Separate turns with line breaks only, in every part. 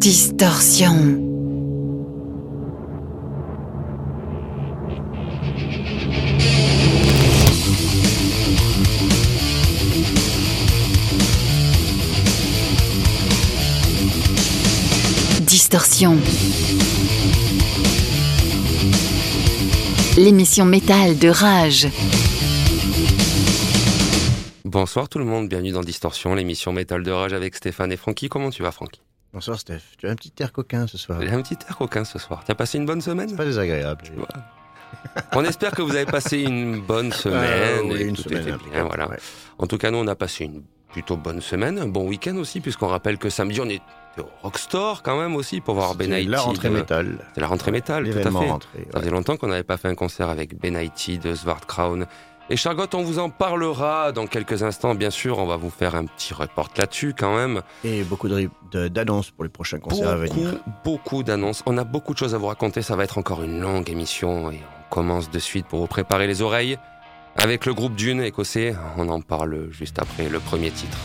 Distorsion. Distorsion. L'émission métal de rage.
Bonsoir tout le monde, bienvenue dans Distorsion, l'émission métal de rage avec Stéphane et Francky. Comment tu vas Francky?
Bonsoir Steph, tu as un petit air coquin ce soir.
J'ai un petit air coquin ce soir. Tu as passé une bonne semaine?
C'est pas désagréable.
Tu vois. On espère que vous avez passé une bonne semaine.
Oui,
et
une
tout
semaine,
était
un
bien,
peu,
voilà.
ouais.
En tout cas, nous, on a passé une plutôt bonne semaine, un bon week-end aussi, puisqu'on rappelle que samedi, on était au Rockstore quand même aussi pour voir Ben.
La rentrée
de-
métal.
C'est la rentrée métal, tout à fait.
rentrée.
Ça faisait longtemps qu'on n'avait pas fait un concert avec Ben de Svartkraun. Et Chargot, on vous en parlera dans quelques instants, bien sûr. On va vous faire un petit report là-dessus quand même.
Et beaucoup d'annonces pour les prochains concerts à venir.
beaucoup d'annonces. On a beaucoup de choses à vous raconter. Ça va être encore une longue émission et on commence de suite pour vous préparer les oreilles. Avec le groupe Dune écossais, on en parle juste après le premier titre.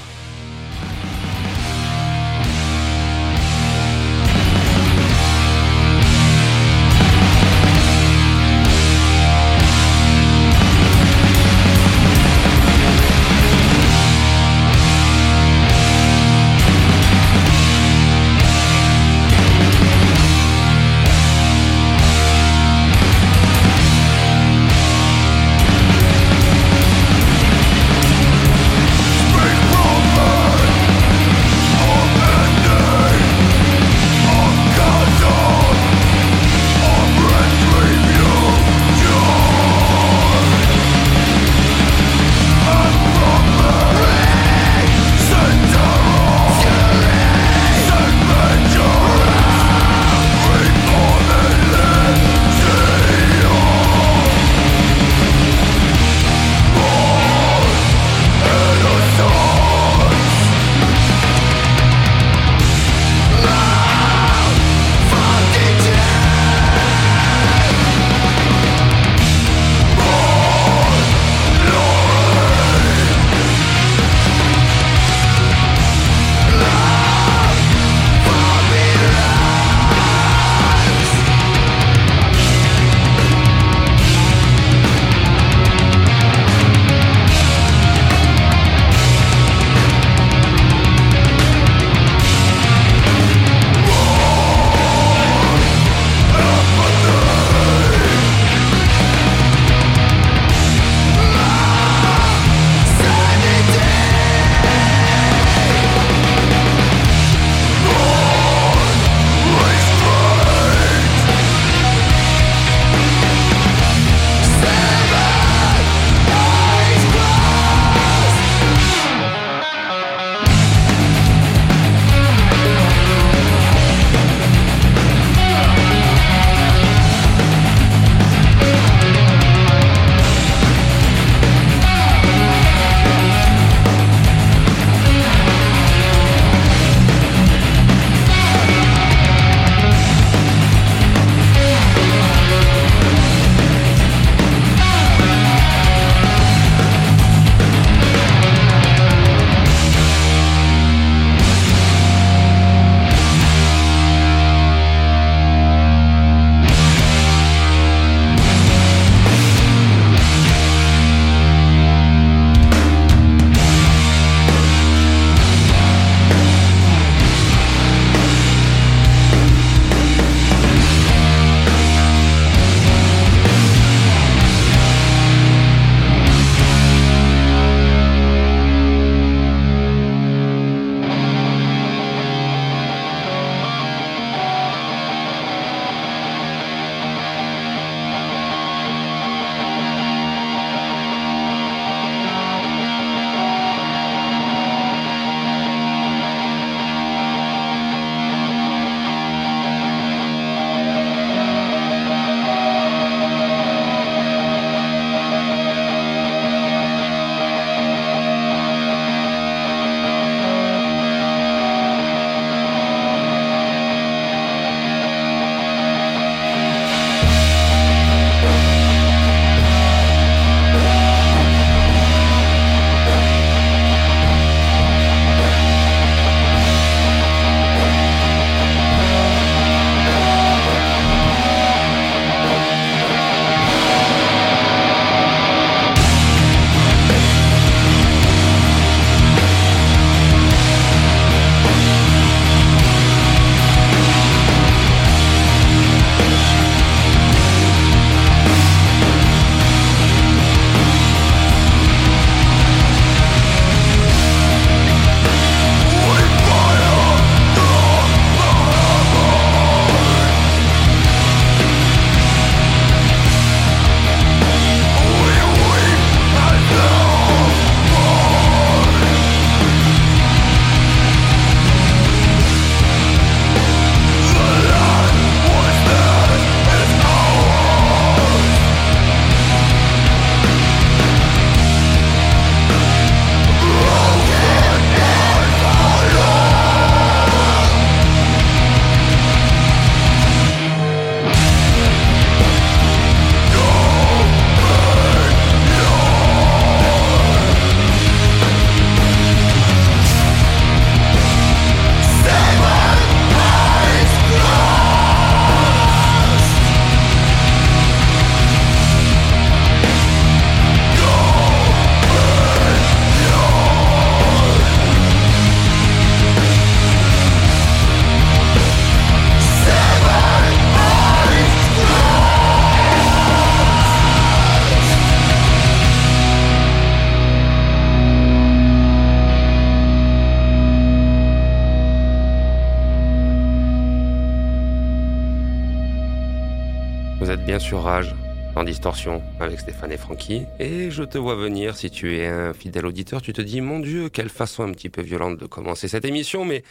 Distorsion, avec Stéphane et Francky. Et je te vois venir, si tu es un fidèle auditeur, tu te dis, mon Dieu, quelle façon un petit peu violente de commencer cette émission, mais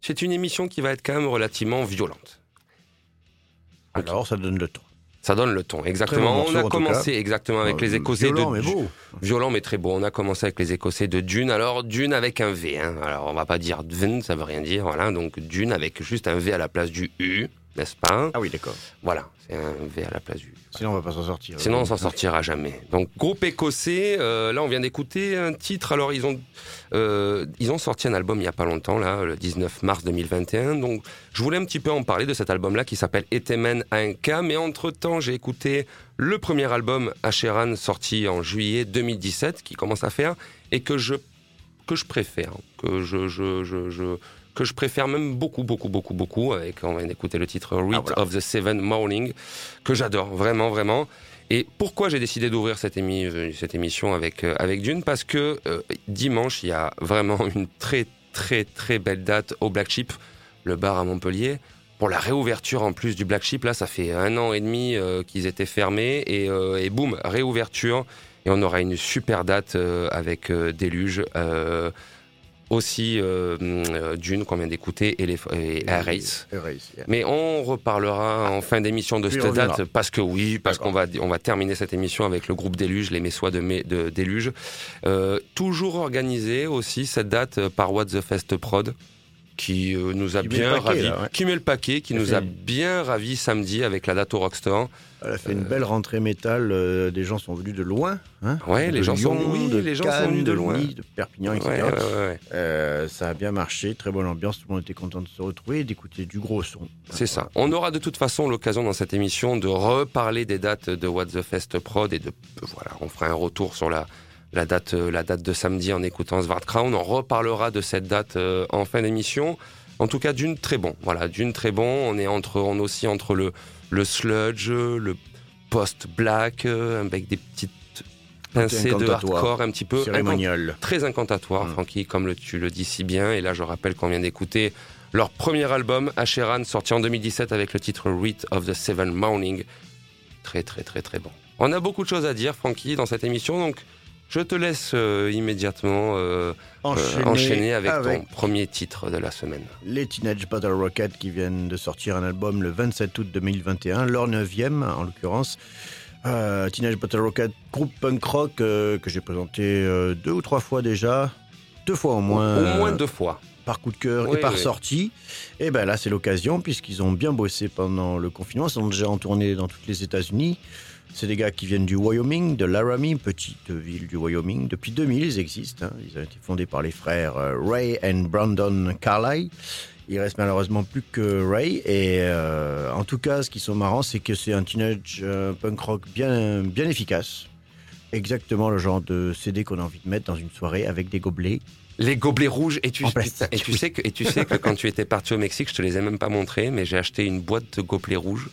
c'est une émission qui va être quand même relativement violente.
Alors, ça donne le temps.
Ça donne le ton,
bon
exactement. On a commencé exactement avec
Euh,
les Écossais
violent,
de
mais beau.
violent mais très beau. On a commencé avec les Écossais de Dune. Alors Dune avec un V. Hein. Alors on va pas dire Dune, ça veut rien dire. Voilà, donc Dune avec juste un V à la place du U, n'est-ce pas?
Ah oui, d'accord.
Voilà, c'est un V à la place du.
Sinon, on va pas s'en sortir.
Sinon, on s'en sortira jamais. Donc, groupe écossais. euh, là, on vient d'écouter un titre. Alors, ils ont euh, ils ont sorti un album il y a pas longtemps, là, le 19 mars 2021. Donc, je voulais un petit peu en parler de cet album-là qui s'appelle Etemen Anka. Mais entre temps, j'ai écouté le premier album Asheran sorti en juillet 2017, qui commence à faire et que je que je préfère, que je je je, je que je préfère même beaucoup, beaucoup, beaucoup, beaucoup, avec, on vient d'écouter le titre Rite
Ah, voilà.
of the Seven Morning, que j'adore, vraiment, vraiment. Et pourquoi j'ai décidé d'ouvrir cette, émi- euh, cette émission avec, euh, avec Dune? Parce que euh, dimanche, il y a vraiment une très, très, très belle date au Black Sheep, le bar à Montpellier. Pour la réouverture en plus du Black Sheep, là, ça fait un an et demi euh, qu'ils étaient fermés. Et, et boum, réouverture. Et on aura une super date avec Déluge. Aussi euh, euh, Dune qu'on vient d'écouter et, les, et Air Race.
Yeah.
Mais on reparlera en fin d'émission de
Puis
cette date parce que oui, parce qu'on va on va terminer cette émission avec le groupe Déluge, les Messois de, de Déluge, Euh, toujours organisé aussi cette date euh, par What the Fest Prod qui euh, nous a
Qui met
bien
paquet,
ravis,
là, ouais.
qui met le paquet, qui nous a bien ravis samedi avec la date au Rockstore.
Elle a fait une belle rentrée métal. euh, des gens sont venus de loin. Hein
Ouais,
de
les gens sont- oui,
de
les gens sont
Cannes,
venus de loin.
De Perpignan, etc.
Ouais, ouais.
Euh, ça a bien marché, très bonne ambiance, tout le monde était content de se retrouver et d'écouter du gros son.
C'est ça. On aura de toute façon l'occasion dans cette émission de reparler des dates de What the Fest Prod et de voilà, on fera un retour sur la la date euh, la date de samedi en écoutant Svart Crown. On reparlera de cette date euh, en fin d'émission. En tout cas, d'une très bon. Voilà, d'une très bon. On est entre on aussi entre le le sludge, le post black avec des petites pincées de hardcore un petit peu
Cérémonial.
très incantatoire,
Mm.
Francky, comme le, tu le dis si bien. Et là, je rappelle qu'on vient d'écouter leur premier album, Asheran, sorti en 2017 avec le titre Rite of the Seven Morning. Très, très, très, très bon. On a beaucoup de choses à dire, Francky, dans cette émission, donc je te laisse euh, immédiatement euh, euh, enchaîner avec,
avec
ton premier titre de la semaine.
les Teenage Battle Rocket qui viennent de sortir un album le 27 août 2021, leur neuvième en l'occurrence. Teenage Battle Rocket, groupe punk rock que j'ai présenté deux ou trois fois déjà, deux fois au moins,
Au moins deux fois.
par coup de cœur
Oui,
et par
oui.
sortie. Et ben là c'est l'occasion puisqu'ils ont bien bossé pendant le confinement, ils sont déjà en tournée dans toutes les États-Unis. C'est des gars qui viennent du Wyoming, de Laramie, petite ville du Wyoming. Depuis 2000, ils existent. hein. Ils ont été fondés par les frères euh, Ray et Brandon Carlyle. Il reste malheureusement plus que Ray. Et euh, en tout cas, ce qui sont marrants, c'est que c'est un teenage euh, punk rock bien, bien efficace. Exactement le genre de CD qu'on a envie de mettre dans une soirée avec des gobelets.
Les gobelets rouges, et tu, et
oui.
sais que, et tu sais que quand tu étais parti au Mexique, je te les ai même pas montrés, mais j'ai acheté une boîte de gobelets rouges.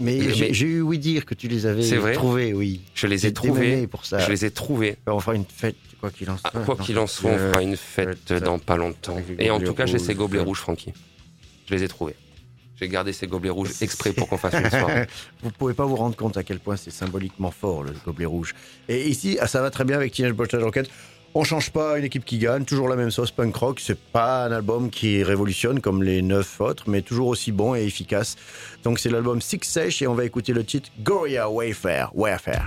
Mais,
Mais-
j'ai eu oui dire que tu les avais
vrai
trouvés, oui.
Je les ai trouvés.
pour ça.
Je les ai trouvés.
On fera une fête, quoi qu'il en soit.
Ah, quoi qu'il en soit, on fera une fête
fête,
dans pas longtemps. Et en tout cas, j'ai ces gobelets
ça.
rouges, Francky. Je les ai trouvés. J'ai gardé ces gobelets rouges exprès pour qu'on fasse une soirée.
Vous pouvez pas vous rendre compte à quel point c'est symboliquement fort le gobelet rouge. Et ici, ah, ça va très bien avec Teenage Battle Rocket. On change pas une équipe qui gagne, toujours la même sauce punk rock. C'est pas un album qui révolutionne comme les neuf autres, mais toujours aussi bon et efficace. Donc c'est l'album Six Sèche et on va écouter le titre Gorilla Wayfare. Warfare.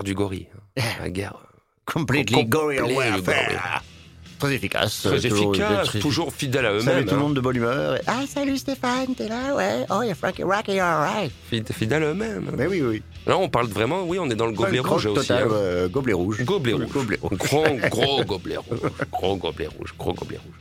Guerre du gorille. hein. La guerre.
Completely
Com-
Gorilla
completely
Warfare. Très efficace.
Très
toujours-
efficace,
très-
toujours fidèle à
Salut
eux-mêmes.
tout le
hein.
monde de bonne humeur. Et- Ah, salut Stéphane, t'es là, ouais. Oh, y'a Frankie Rocky, alright.
Fid- Fidèle à eux-mêmes.
Mais oui, oui.
Là, on parle vraiment, oui, on est dans le gobelet rouge
rock
aussi.
total,
hein.
euh, gobelet rouge.
Gobelet rouge.
Gobelet rouge.
Gros, gros gobelet rouge. Gros gobelet rouge. Gros gobelet rouge.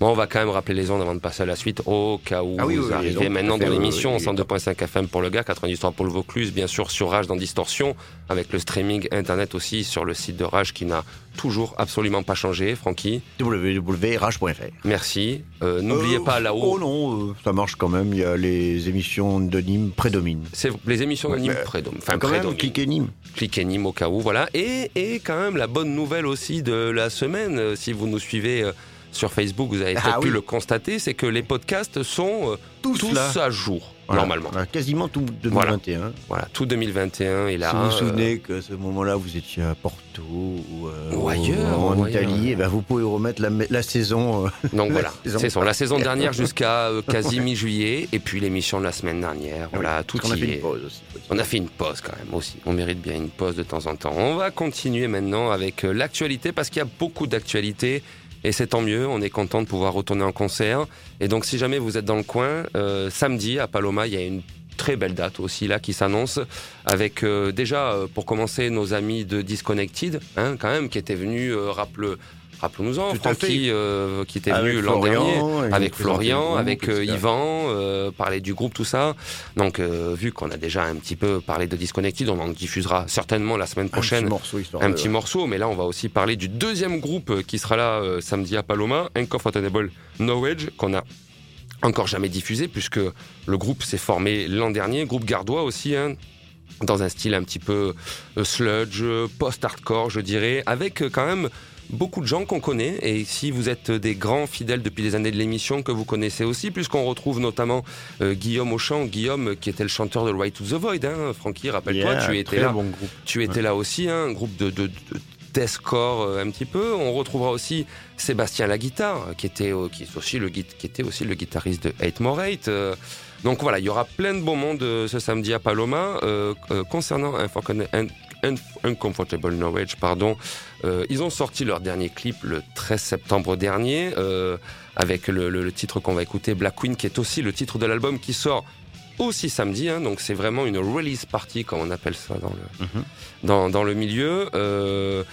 Bon, on va quand même rappeler les ondes avant de passer à la suite, au cas où
Ah oui,
vous
oui,
arrivez maintenant dans l'émission,
oui, oui,
102.5 FM pour le gars, 93 pour le Vaucluse, bien sûr sur Rage dans Distorsion, avec le streaming internet aussi sur le site de Rage qui n'a toujours absolument pas changé. Francky,
www.rage.fr.
merci. Euh, N'oubliez
Euh,
pas là-haut,
Oh non, euh, ça marche quand même. Il y a les émissions de Nîmes prédominent.
c'est les émissions de Nîmes
mais-
prédom- enfin,
quand même,
prédominent.
cliquez Nîmes.
cliquez Nîmes au cas où, voilà. Et, et quand même la bonne nouvelle aussi de la semaine, si vous nous suivez euh, sur Facebook, vous avez
Ah
peut-être pu le constater, c'est que les podcasts sont euh,
Tous,
à jour,
Voilà.
normalement.
Quasiment tout 2021.
Voilà, tout 2021 est là.
si vous vous
euh,
souvenez qu'à ce moment-là, vous étiez à Porto ou, euh,
Ou ailleurs,
en
ou
Italie,
ailleurs.
et ben vous pouvez remettre la, la saison. euh,
donc voilà, c'est ça. La saison dernière jusqu'à euh, quasi mi-juillet, et puis l'émission de la semaine dernière. Voilà, tout
qu'on a fait
est.
une pause aussi.
On a fait une pause quand même aussi. On mérite bien une pause de temps en temps. On va continuer maintenant avec euh, l'actualité parce qu'il y a beaucoup d'actualités et c'est tant mieux. On est content de pouvoir retourner en concert. Et donc, si jamais vous êtes dans le coin, euh, samedi à Paloma, il y a une très belle date aussi là qui s'annonce avec euh, déjà euh, pour commencer nos amis de Disconnected hein, quand même qui étaient venus euh, rappele rappelons-nous-en Francky euh, qui était
Avec
venu l'an dernier avec Florian, avec euh. Yvan, euh, parler du groupe, tout ça. Donc, euh, vu qu'on a déjà un petit peu parlé de Disconnected, on en diffusera certainement la semaine
Un petit
prochaine
morceau,
un
de-
petit morceau. Mais là, on va aussi parler du deuxième groupe euh, qui sera là samedi à Paloma, Uncomfortable Knowledge, qu'on a encore jamais diffusé puisque le groupe s'est formé l'an dernier, groupe gardois aussi. Hein, dans un style un petit peu sludge, post-hardcore, je dirais, avec quand même beaucoup de gens qu'on connaît. Et si vous êtes des grands fidèles depuis des années de l'émission, que vous connaissez aussi, puisqu'on retrouve notamment euh, Guillaume Auchan, Guillaume qui était le chanteur de Right to the Void. Hein. Francky, rappelle-toi,
Yeah,
tu étais là.
bon groupe.
Tu étais là aussi, hein, un groupe de, de, de deathcore euh, un petit peu. On retrouvera aussi Sébastien la guitare, qui était, euh, qui est aussi le, qui était aussi le guitariste de Hate More Hate. euh. donc voilà, il y aura plein de beaux mondes euh, ce samedi à Paloma. Concernant Un- Uncomfortable Knowledge, pardon, euh, ils ont sorti leur dernier clip le 13 septembre dernier, euh, avec le, le- le titre qu'on va écouter, Black Queen, qui est aussi le titre de l'album qui sort aussi samedi. hein. donc c'est vraiment une release party, comme on appelle ça dans le,
Mhm.
dans, dans le milieu. Euh,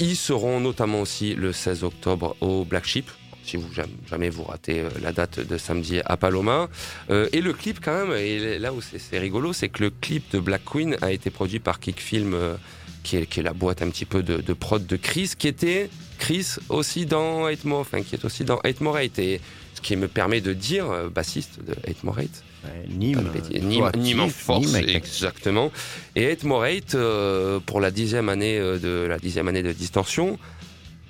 ils seront notamment aussi le 16 octobre au Black Sheep. Si vous jamais, vous ratez la date de samedi à Paloma. Euh, et le clip quand même, et là où c'est rigolo, c'est que le clip de Black Queen a été produit par Kickfilm, euh, qui, est, qui est la boîte un petit peu de, de prod de Chris, qui était Chris aussi dans Hate More, enfin qui est aussi dans Hate More Hate. Et ce qui me permet de dire, euh, bassiste de Hate More Hate,
Nîmes. euh,
Nîmes, Nîmes en force,
Nîmes
exactement. Et Hate More Hate, euh, pour la dixième année de la dixième année de Distorsion,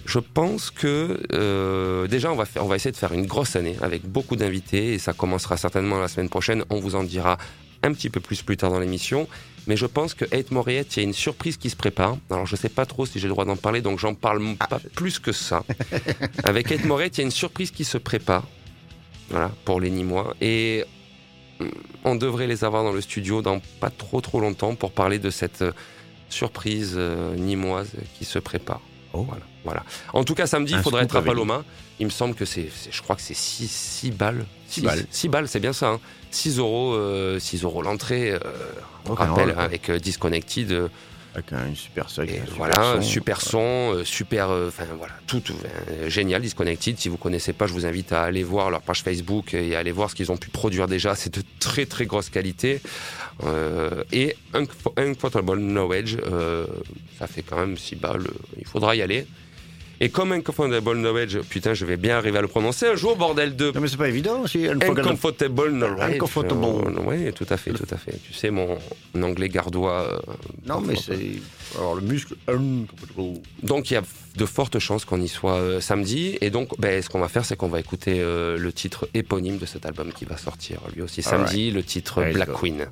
je pense que euh, déjà on va faire, on va essayer de faire une grosse année avec beaucoup d'invités et ça commencera certainement la semaine prochaine. On vous en dira un petit peu plus plus tard dans l'émission. Mais je pense que Hate More Hate, il y a une surprise qui se prépare. Alors je sais pas trop si j'ai le droit d'en parler, donc j'en parle
Ah.
pas plus que ça. avec Hate More Hate, il y a une surprise qui se prépare. Voilà, pour les Nîmois. Et on devrait les avoir dans le studio dans pas trop trop longtemps pour parler de cette euh, surprise euh, nîmoise qui se prépare.
Oh.
Voilà, voilà. En tout cas, samedi, il
Un
faudra
scoop
être à Paloma. Il me semble que c'est, je crois que c'est 6, balles.
Six balles.
6 balles, c'est bien ça. Hein. 6 euros, euh, 6 euros l'entrée. euh, on rappelle,
ouais.
avec euh, Disconnected.
Avec un super son.
et
un super
voilà,
son.
super son, euh, super, euh, enfin voilà, tout euh, génial, Disconnected. Si vous connaissez pas, je vous invite à aller voir leur page Facebook et à aller voir ce qu'ils ont pu produire déjà. C'est de très très grosse qualité. Euh, et Uncomfortable Knowledge, ça fait quand même 6 balles. il faudra y aller. Et comme Uncomfortable Knowledge, putain, je vais bien arriver à le prononcer un jour, bordel de
Non, mais c'est pas évident aussi.
Uncomfortable Knowledge.
Uncomfortable.
Oui, tout à fait, tout à fait. Tu sais, mon anglais gardois. euh,
Non, mais c'est. Alors, le muscle.
Donc il y a de fortes chances qu'on y soit euh, samedi. Et donc ben, ce qu'on va faire, c'est qu'on va écouter euh, le titre éponyme de cet album qui va sortir lui aussi samedi, le titre
Let's
Black
go.
Queen.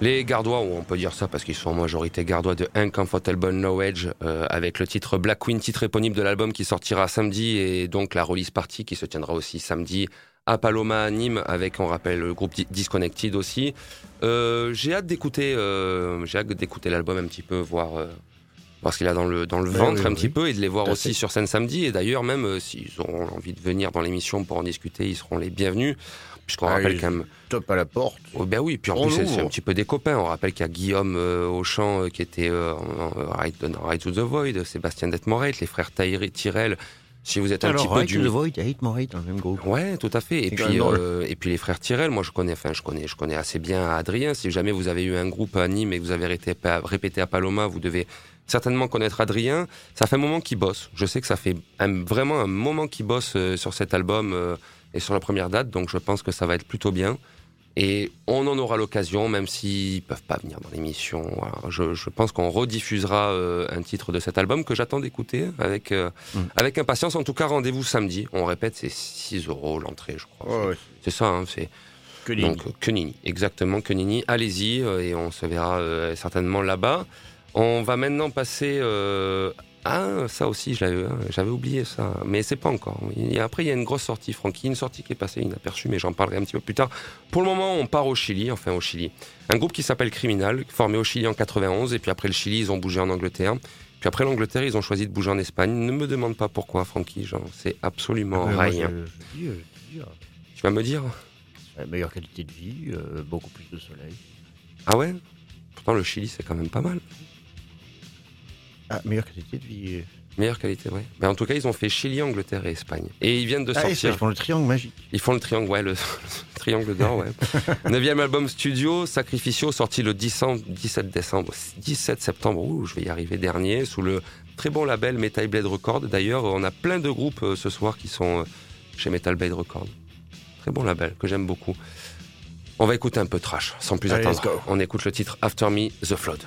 Les Gardois, on peut dire ça parce qu'ils sont en majorité Gardois de Uncomfortable Knowledge, euh, avec le titre Black Queen, titre éponyme de l'album qui sortira samedi, et donc la release party qui se tiendra aussi samedi à Paloma à Nîmes, avec, on rappelle, le groupe Disconnected aussi. Euh, j'ai hâte d'écouter, euh, j'ai hâte d'écouter l'album un petit peu, voir, euh, voir ce qu'il a dans le, dans le
Oui,
ventre
oui,
un
oui.
petit peu, et de les voir
Tout
aussi
fait.
sur scène samedi. Et d'ailleurs, même euh, s'ils auront envie de venir dans l'émission pour en discuter, ils seront les bienvenus. Puisqu'on
Ah,
rappelle quand même
Top à la porte.
Oh, ben oui, puis en
On
plus c'est- un petit peu des copains. On rappelle qu'il y a Guillaume euh, Auchan euh, qui était euh, en- en Ride, dans Ride to the Void, Sébastien Detmoret, les frères Tyrell. Si vous êtes un
Alors,
petit peu
Right
du
to the Void et Hate dans le même groupe.
Ouais, tout à fait. Et puis, euh, et puis les frères Tyrell, moi je connais, enfin je connais, je connais assez bien Adrien. Si jamais vous avez eu un groupe à Nîmes et que vous avez répété, répété à Paloma, vous devez certainement connaître Adrien. Ça fait un moment qu'il bosse. Je sais que ça fait un- vraiment un moment qu'il bosse euh, sur cet album euh, et sur la première date, donc je pense que ça va être plutôt bien. Et on en aura l'occasion, même s'ils peuvent pas venir dans l'émission. Voilà. Je, je pense qu'on rediffusera euh, un titre de cet album que j'attends d'écouter avec, euh,
Mm.
avec impatience. En tout cas, rendez-vous samedi. On répète, c'est 6 euros l'entrée, je crois. C'est ça, hein, c'est
Que
donc euh, Kenini, exactement Kenini. Allez-y euh, et on se verra certainement là-bas. On va maintenant passer. Ah, ça aussi, l'avais- j'avais oublié ça, mais c'est pas encore. Et après, il y a une grosse sortie, Francky, une sortie qui est passée inaperçue, mais j'en parlerai un petit peu plus tard. Pour le moment, on part au Chili, enfin au Chili. Un groupe qui s'appelle Criminal, formé au Chili en 91, et puis après le Chili, ils ont bougé en Angleterre. Puis après l'Angleterre, ils ont choisi de bouger en Espagne. Ne me demande pas pourquoi, Francky, j'en sais absolument
Ah,
rien.
je- je dis, je dis,
Tu vas me dire
meilleure qualité de vie, euh, beaucoup plus de soleil.
Ah ouais? Pourtant, le Chili, c'est quand même pas mal.
Ah, meilleure qualité de vie.
Meilleure qualité, ouais. Mais en tout cas, ils ont fait Chili, Angleterre et Espagne. Et ils viennent de
Ah,
sortir.
ils font le triangle magique.
Ils font le triangle, ouais, le, le triangle d'or, ouais. Neuvième album studio, Sacrificio, sorti le 10 décembre- 17 décembre, 17 septembre, ouh, je vais y arriver dernier, sous le très bon label Metal Blade Records. D'ailleurs, on a plein de groupes euh, ce soir qui sont euh, chez Metal Blade Records. Très bon label, que j'aime beaucoup. On va écouter un peu trash, sans plus
Allez,
attendre. On écoute le titre After Me, The Flood.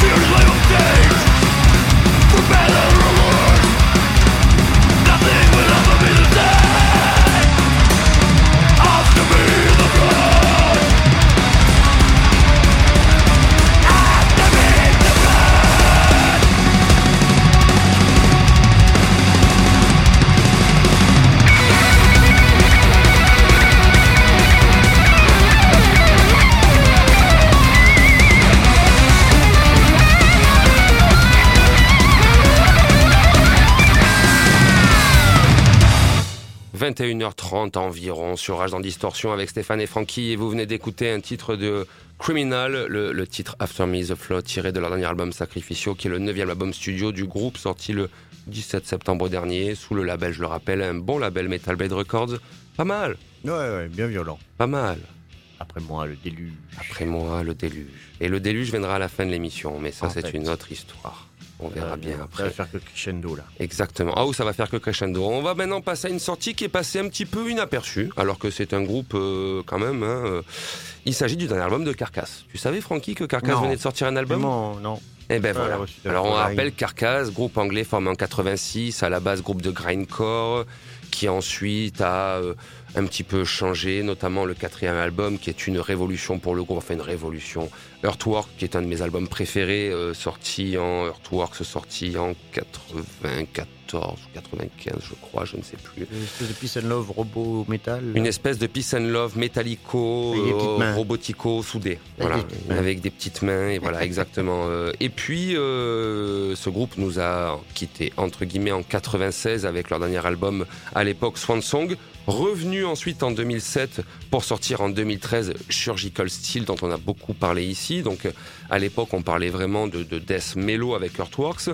fearless
21h30 environ sur Rage dans Distorsion avec Stéphane et Francky et vous venez d'écouter un titre de Criminal, le, le titre After Me the Flow tiré de leur dernier album Sacrificio qui est le neuvième album studio du groupe sorti le 17 septembre dernier sous le label, je le rappelle, un bon label Metal Blade Records. Pas mal,
Ouais, ouais, bien violent.
pas mal.
Après moi, le déluge.
Après moi, le déluge. Et le déluge viendra à la fin de l'émission, mais ça c'est une autre histoire. On verra
Ça
bien après.
Ça va faire que crescendo, là.
Exactement. Ah, où ça va faire que crescendo. On va maintenant passer à une sortie qui est passée un petit peu inaperçue, alors que c'est un groupe euh, quand même. hein, euh. Il s'agit du dernier album de Carcass. Tu savais, Francky, que Carcass
Non.
venait de sortir un album?
Vraiment, non.
Eh ben
Ah,
voilà. Alors on rappelle Carcass, groupe anglais formé en 86, à la base groupe de grindcore, qui ensuite a euh, un petit peu changé, notamment le quatrième album qui est une révolution pour le groupe, enfin une révolution. Earthwork, qui est un de mes albums préférés, euh, sorti en Earthworks, sorti en 94 ou 95, je crois, je ne sais plus.
Une espèce de peace and love robot métal.
Une espèce de peace and love métallico, euh, robotico, soudé. Voilà,
des
avec des petites mains, et voilà, exactement. Euh, Et puis, euh, ce groupe nous a quitté entre guillemets en 96 avec leur dernier album à l'époque Swan Song. Revenu ensuite en 2007 pour sortir en 2013 Surgical Steel dont on a beaucoup parlé ici. Donc à l'époque on parlait vraiment de, de death mellow avec Earthworks.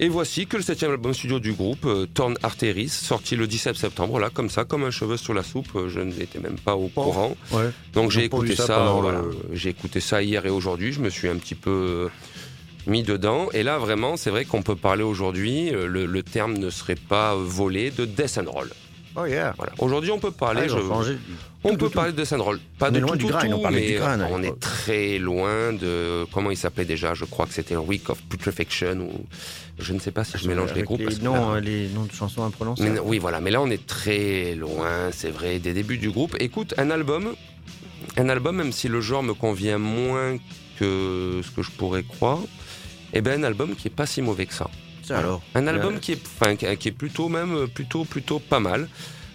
Et voici que le septième album studio du groupe, euh, Torn Arteries, sorti le 17 septembre, là comme ça, comme un cheveu sur la soupe, euh, je n'étais même pas au
Oh.
courant.
Ouais.
Donc j'ai écouté
ça
ça,
pendant
voilà,
le-
j'ai écouté ça hier et aujourd'hui, je me suis un petit peu euh, mis dedans. Et là vraiment, c'est vrai qu'on peut parler aujourd'hui, le, le terme ne serait pas volé, de death and roll.
Oh yeah.
Voilà. Aujourd'hui, on peut
Ah,
parler. je-
du-
on peut
tout,
parler de death and roll. Pas
On
de
est loin
tout,
du grind,
tout,
on
mais
du
on est très loin de comment il s'appelait déjà. Je crois que c'était Week of Putrefaction ou je ne sais pas si je mélange les groupes.
Les
parce
noms,
là-
hein, les noms de chansons
mais
imprononçables.
non, oui, voilà. Mais là, on est très loin, c'est vrai, des débuts du groupe. Écoute, un album, un album, même si le genre me convient moins que ce que je pourrais croire, eh ben, un album qui est pas si mauvais que ça.
Alors.
Un album qui est, enfin, qui qui est plutôt même, euh, plutôt, plutôt pas mal.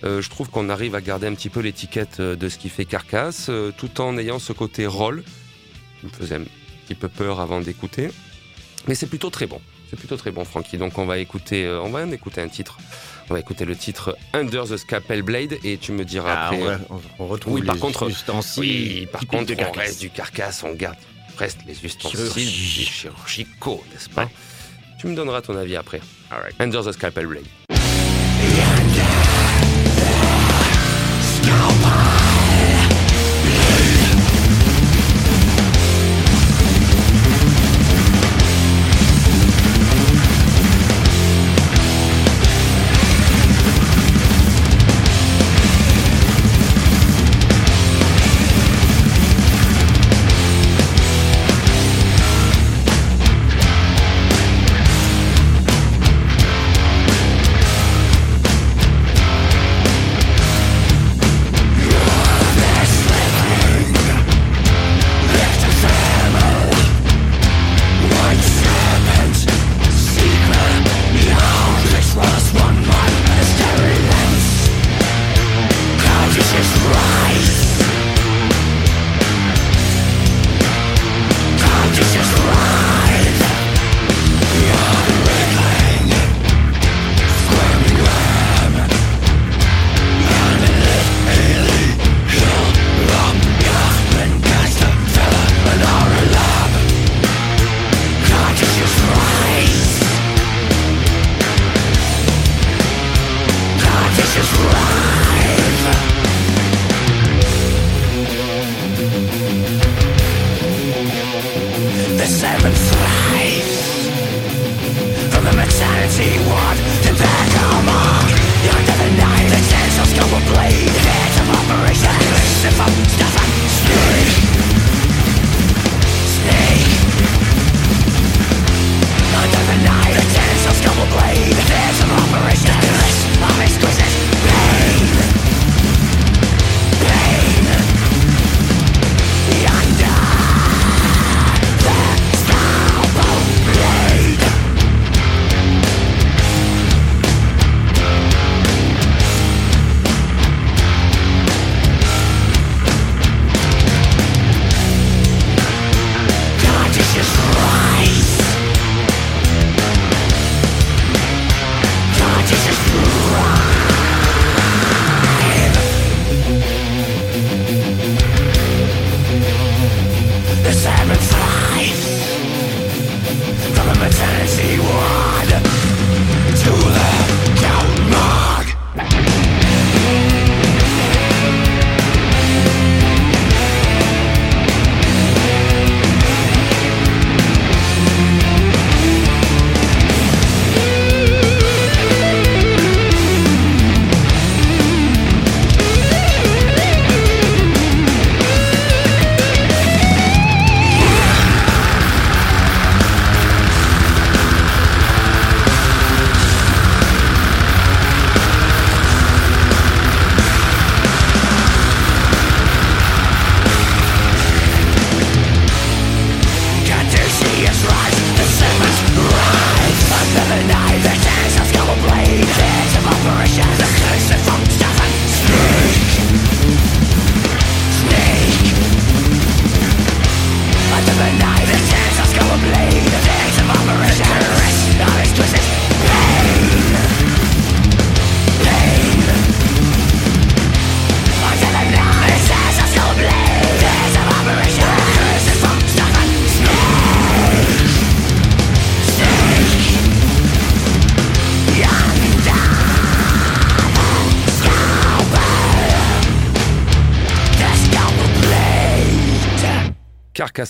Euh, je trouve qu'on arrive à garder un petit peu l'étiquette euh, de ce qui fait Carcass, euh, tout en ayant ce côté roll, qui me faisait un petit peu peur avant d'écouter. Mais c'est plutôt très bon. C'est plutôt très bon, Francky. Donc on va écouter, euh, on va en écouter un titre. On va écouter le titre Under the Scalpel Blade et tu me diras
Ah,
après.
ouais, on, retrouve
Oui, par
les
contre-
ustensiles
Oui, par contre, on reste du carcasse, on garde presque les ustensiles chirurgicaux, n'est-ce pas?
Ouais.
Tu me donneras ton avis après.
Alright.
Under the Scalpel Blade.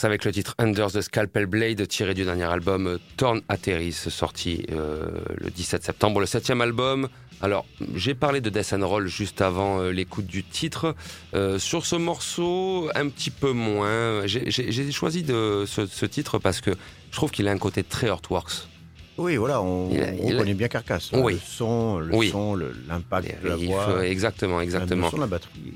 Avec le titre Under the Scalpel Blade, tiré du dernier album euh, Torn Ateris, sorti euh, le 17 septembre, le septième album. Alors, j'ai parlé de Death Roll juste avant euh, l'écoute du titre. Sur ce morceau, un petit peu moins. J'ai- choisi ce titre parce que je trouve qu'il a un côté très Earthworks.
Oui, voilà, on,
Il a-
on
il a-
connaît bien Carcasse. hein.
Oui.
Le son, le
Oui.
son, le- l'impact de la voix,
euh, exactement,
même
exactement.
le son de la batterie.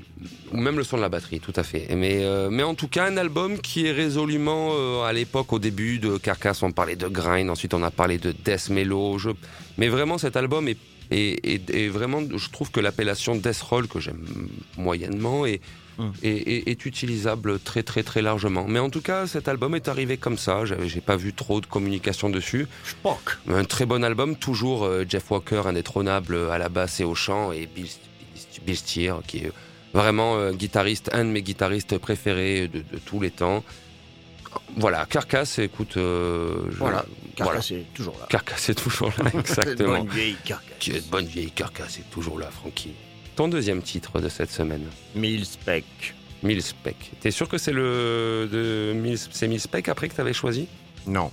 Ou même le son de la batterie, tout à fait. Mais, euh, mais en tout cas, un album qui est résolument, euh, à l'époque, au début de Carcass, on parlait de grind, ensuite on a parlé de death mellow. Je... Mais vraiment, cet album est, est, est- est vraiment, je trouve que l'appellation death roll, que j'aime moyennement, est. est, est- est utilisable très très très largement. Mais en tout cas, cet album est arrivé comme ça. J'ai pas vu trop de communication dessus.
Spock.
Un très bon album, toujours euh, Jeff Walker indétrônable euh, à la basse et au chant, et Bill, Bill- qui est vraiment euh, guitariste, un de mes guitaristes préférés de, de tous les temps. Voilà, Carcass, écoute, euh, je-
Voilà,
voilà.
Carcass est toujours là.
Carcass est toujours là, exactement.
Bonne vieille Carcass.
Qui est bonne vieille Carcass est toujours là, Frankie. Ton deuxième titre de cette semaine,
Mille Spec.
Milspec. T'es sûr que c'est le de Mil- c'est Milspec après que t'avais choisi?
Non.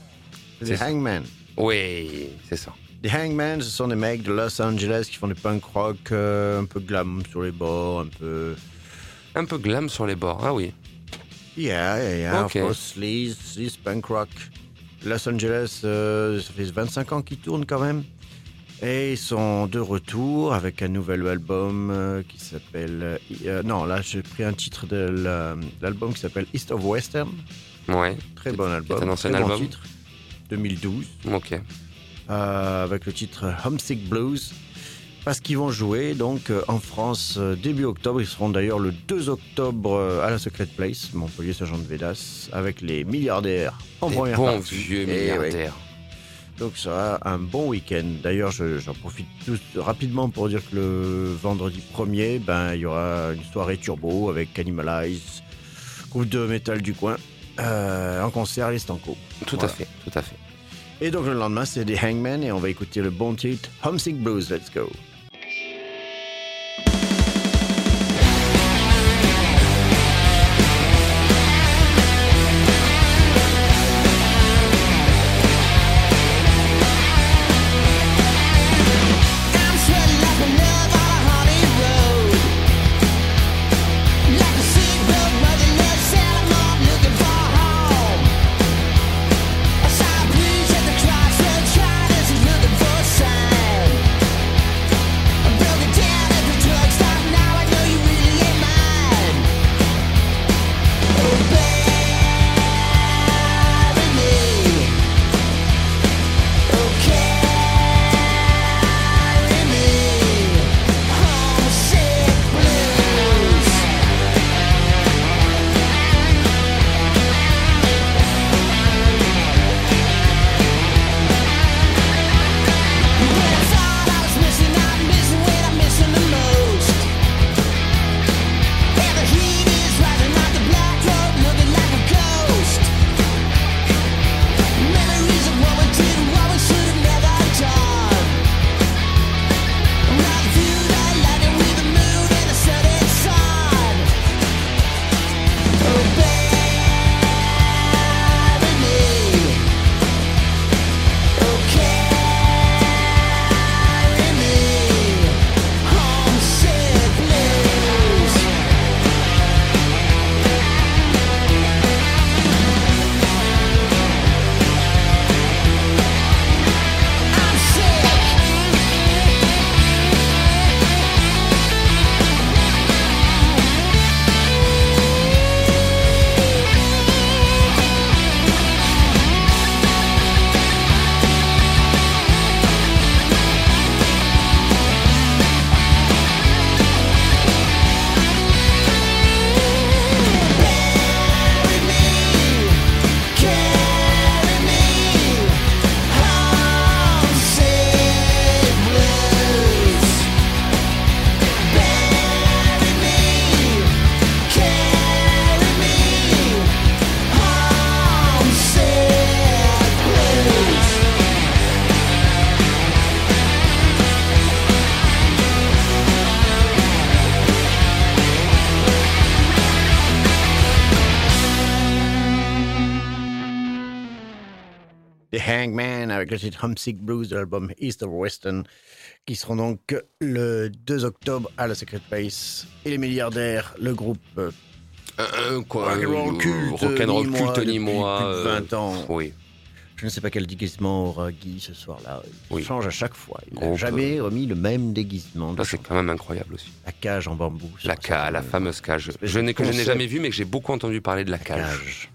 C'est
The Hangman.
Oui, c'est ça.
Les Hangman, ce sont des mecs de Los Angeles qui font du punk rock euh, un peu glam sur les bords, un peu.
Un peu glam sur les bords. Ah oui.
Yeah, yeah, yeah.
Ok.
Of course, sleaze, sleaze punk rock. Los Angeles, euh, ça fait 25 ans qu'ils tournent quand même. Et ils sont de retour avec un nouvel album euh, qui s'appelle. euh, euh, non, là, j'ai pris un titre de la- l'album qui s'appelle East of Western.
Ouais.
Très bon album.
un ancien
très bon
album.
titre. 2012.
Ok.
euh, avec le titre Homesick Blues. Parce qu'ils vont jouer donc euh, en France euh, début octobre. Ils seront d'ailleurs le 2 octobre euh, à la Secret Place, Montpellier, Sergent de Védas, avec les milliardaires en
Des
première
bons
partie.
vieux
Eh
milliardaires.
Donc ça sera un bon week-end. D'ailleurs, je- j'en profite tout rapidement pour dire que le vendredi 1er, ben, il y aura une soirée turbo avec Animalize, groupe de métal du coin, euh, en concert à l'Estanco.
Tout
Voilà.
à fait, tout à fait.
Et donc le lendemain, c'est des Hangmen et on va écouter le bon titre Homesick Blues. Let's go. Avec le titre Homesick Blues de l'album East of Western qui seront donc le 2 octobre à la Secret Place. Et les milliardaires, le groupe euh,
Euh, quoi,
rock'n'roll
euh,
culte,
rock'n'roll culte,
moi,
ni moi,
plus de
euh,
20 ans.
Oui.
Je ne sais pas quel déguisement aura Guy ce soir-là. Il
Oui.
change à chaque fois. Il n'a jamais remis le même déguisement.
c'est quand même incroyable aussi.
La cage en bambou.
La cage, la fameuse cage. Je n'ai je jamais vu, mais que j'ai beaucoup entendu parler de la
La
cage.
cage.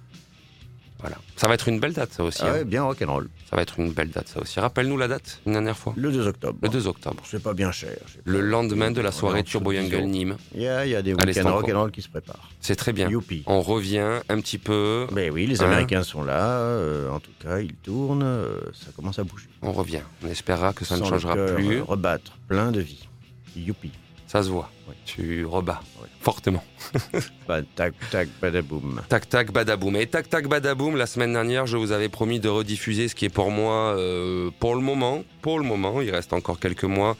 Voilà. Ça va être une belle date, ça aussi.
Ah
hein.
bien rock'n'roll.
Ça va être une belle date, ça aussi. Rappelle-nous la date, une dernière fois.
Le 2 octobre.
Le 2 octobre.
C'est pas bien cher.
Le
pas-
lendemain de la soirée Turbo
de 10
Jungle. Nîmes.
Il y a, il y a des week-ends rock'n'roll qui se préparent.
C'est très bien.
Youpi.
On revient un petit peu.
Ben oui, les
Hein
Américains sont là. euh, en tout cas, ils tournent. euh, ça commence à bouger.
On revient. On espérera que ça ne
le
changera
cœur,
plus.
rebattre, plein de vie. Youpi.
Ça se voit.
Oui.
Tu rebats
Oui.
fortement.
Bah, tac, tac, badaboum.
Tac tac badaboum. Et tac tac badaboum, la semaine dernière, je vous avais promis de rediffuser ce qui est pour moi, euh, pour le moment, pour le moment, il reste encore quelques mois,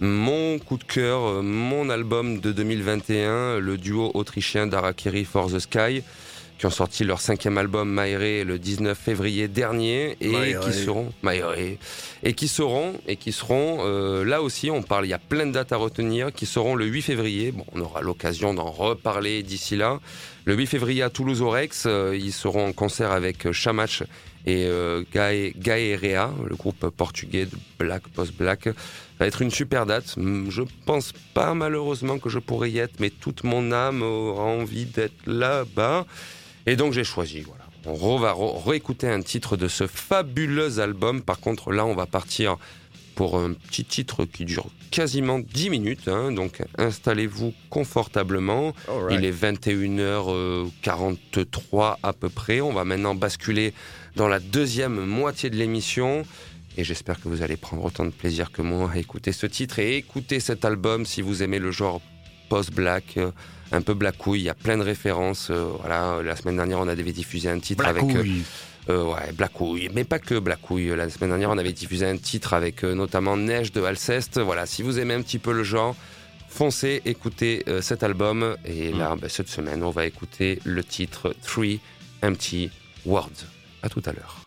mon coup de cœur, euh, mon album de 2021, le duo autrichien d'Arakiri for the Sky, qui ont sorti leur cinquième album Maere le 19 février dernier et qui seront et qui seront et qui seront euh, là aussi on parle il y a plein de dates à retenir qui seront le 8 février. Bon on aura l'occasion d'en reparler d'ici là. Le 8 février à Toulouse au Rex euh, ils seront en concert avec euh, Chamach et euh, Gae- Gaerea le groupe portugais de black post black. Ça va être une super date. Hum, je pense pas malheureusement que je pourrais y être mais toute mon âme aura envie d'être là-bas et donc j'ai choisi, voilà. On va réécouter un titre de ce fabuleux album. Par contre, là, on va partir pour un petit titre qui dure quasiment 10 minutes. hein. donc installez-vous confortablement. Il est 21h43 à peu près. On va maintenant basculer dans la deuxième moitié de l'émission. Et j'espère que vous allez prendre autant de plaisir que moi à écouter ce titre et écouter cet album si vous aimez le genre post-black, euh, un peu blackouille. Il y a plein de références. euh, voilà, la semaine dernière, on avait diffusé un titre avec. euh,
Blacouille.
euh, ouais, Blackouille, mais pas que Blackouille. La semaine dernière, on avait diffusé un titre avec euh, notamment Neige de Alceste. Voilà, si vous aimez un petit peu le genre, foncez, écoutez euh, cet album. Et là, bah, cette semaine, on va écouter le titre Three Empty Words. À tout à l'heure.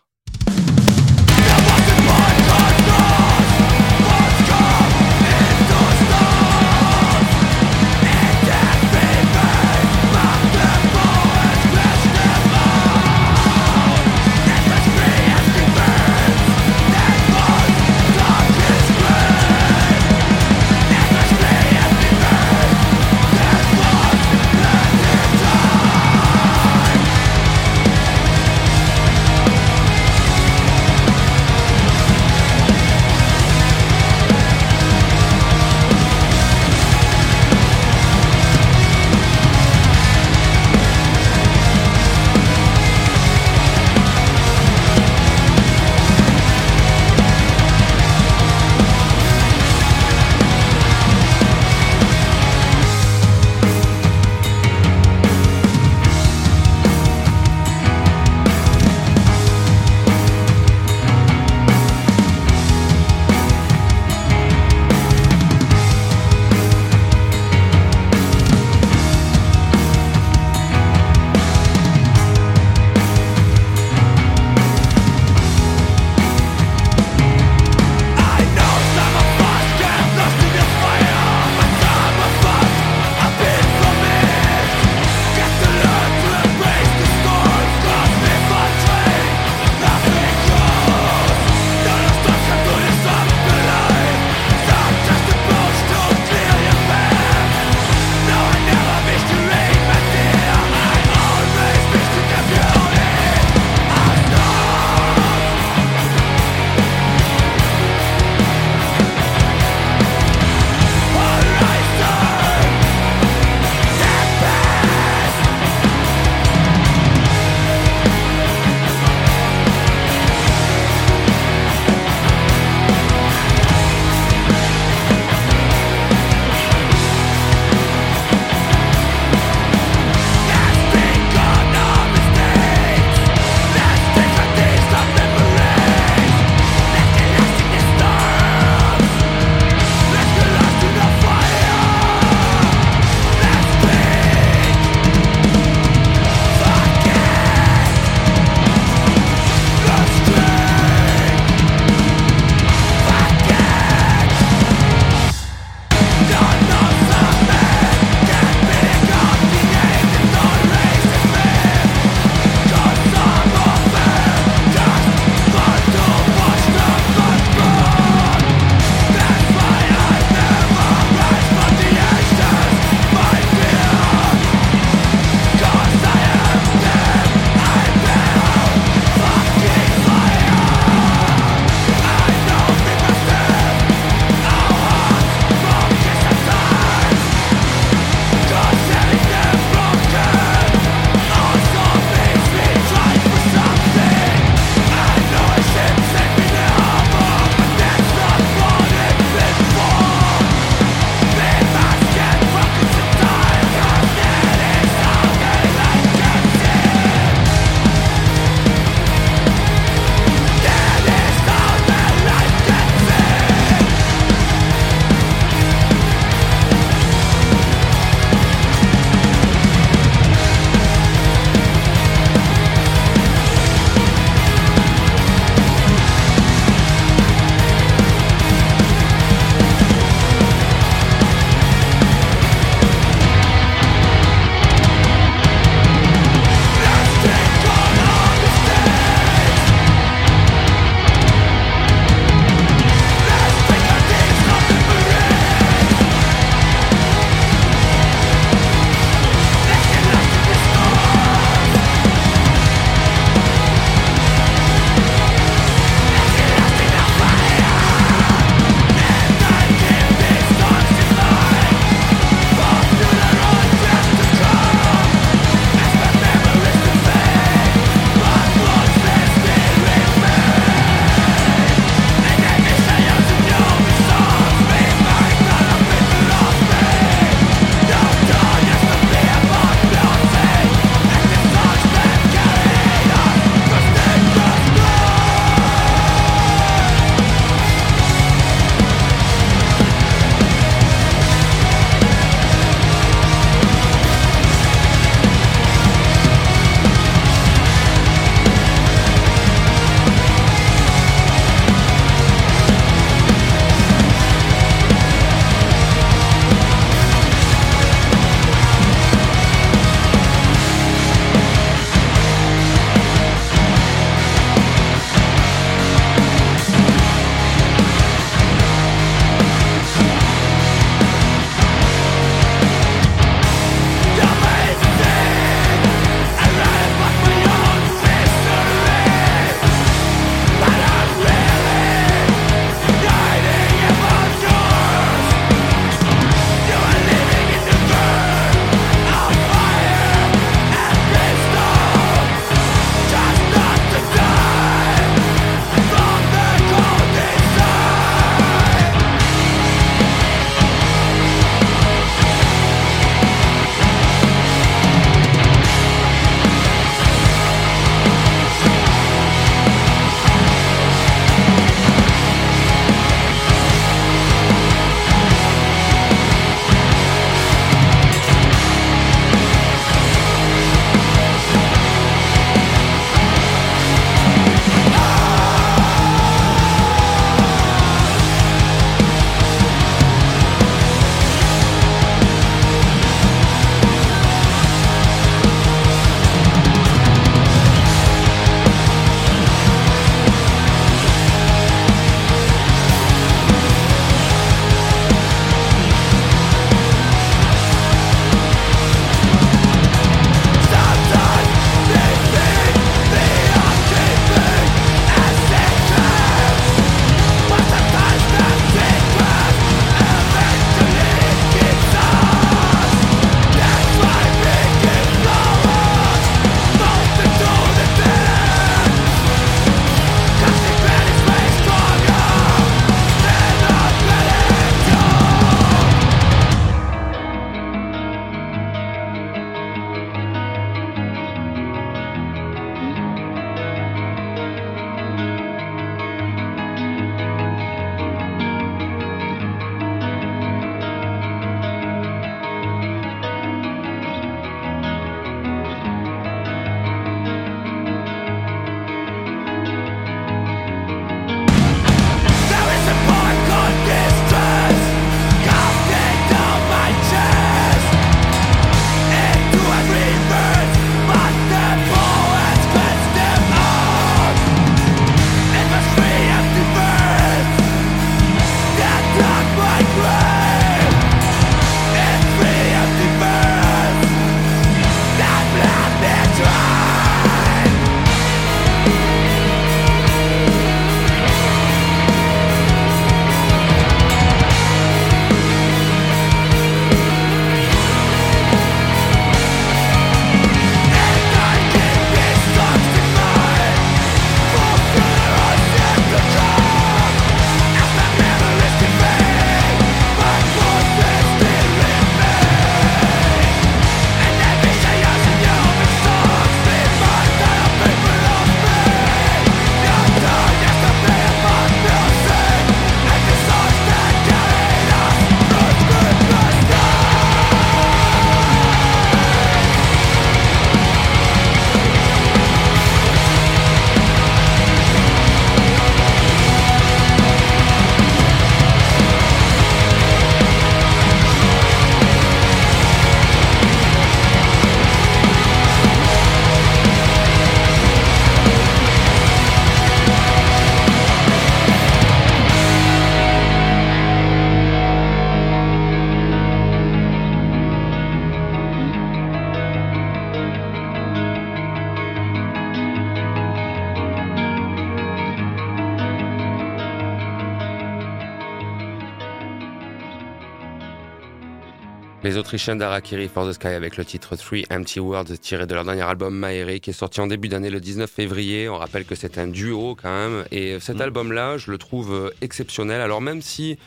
Les Autrichiens d'Arakiri for the Sky avec le titre Three Empty Words tiré de leur dernier album Maere qui est sorti en début d'année le 19 février. On rappelle que c'est un duo quand même. Et cet
Mm.
album-là, je le trouve euh, exceptionnel. Alors même si,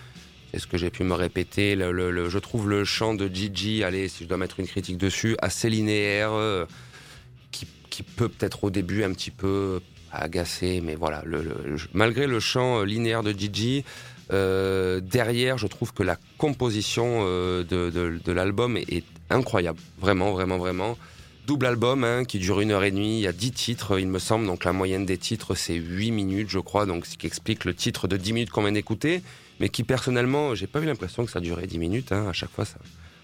c'est ce que j'ai pu me répéter, le, le- le- je trouve le chant de Gigi, allez, si je dois mettre une critique dessus, assez linéaire, euh, qui, qui peut peut-être au début un petit peu agacer, mais voilà, malgré le chant euh, linéaire de Gigi, euh, derrière, je trouve que la composition euh, de, de- de l'album est, incroyable. Vraiment, vraiment, vraiment. Double album hein, qui dure une heure et demie. Il y a 10 titres, il me semble. Donc la moyenne des titres, c'est 8 minutes, je crois. Donc ce qui explique le titre de 10 minutes qu'on vient d'écouter. Mais qui, personnellement, j'ai pas eu l'impression que ça durait 10 minutes. hein. À chaque fois, ça,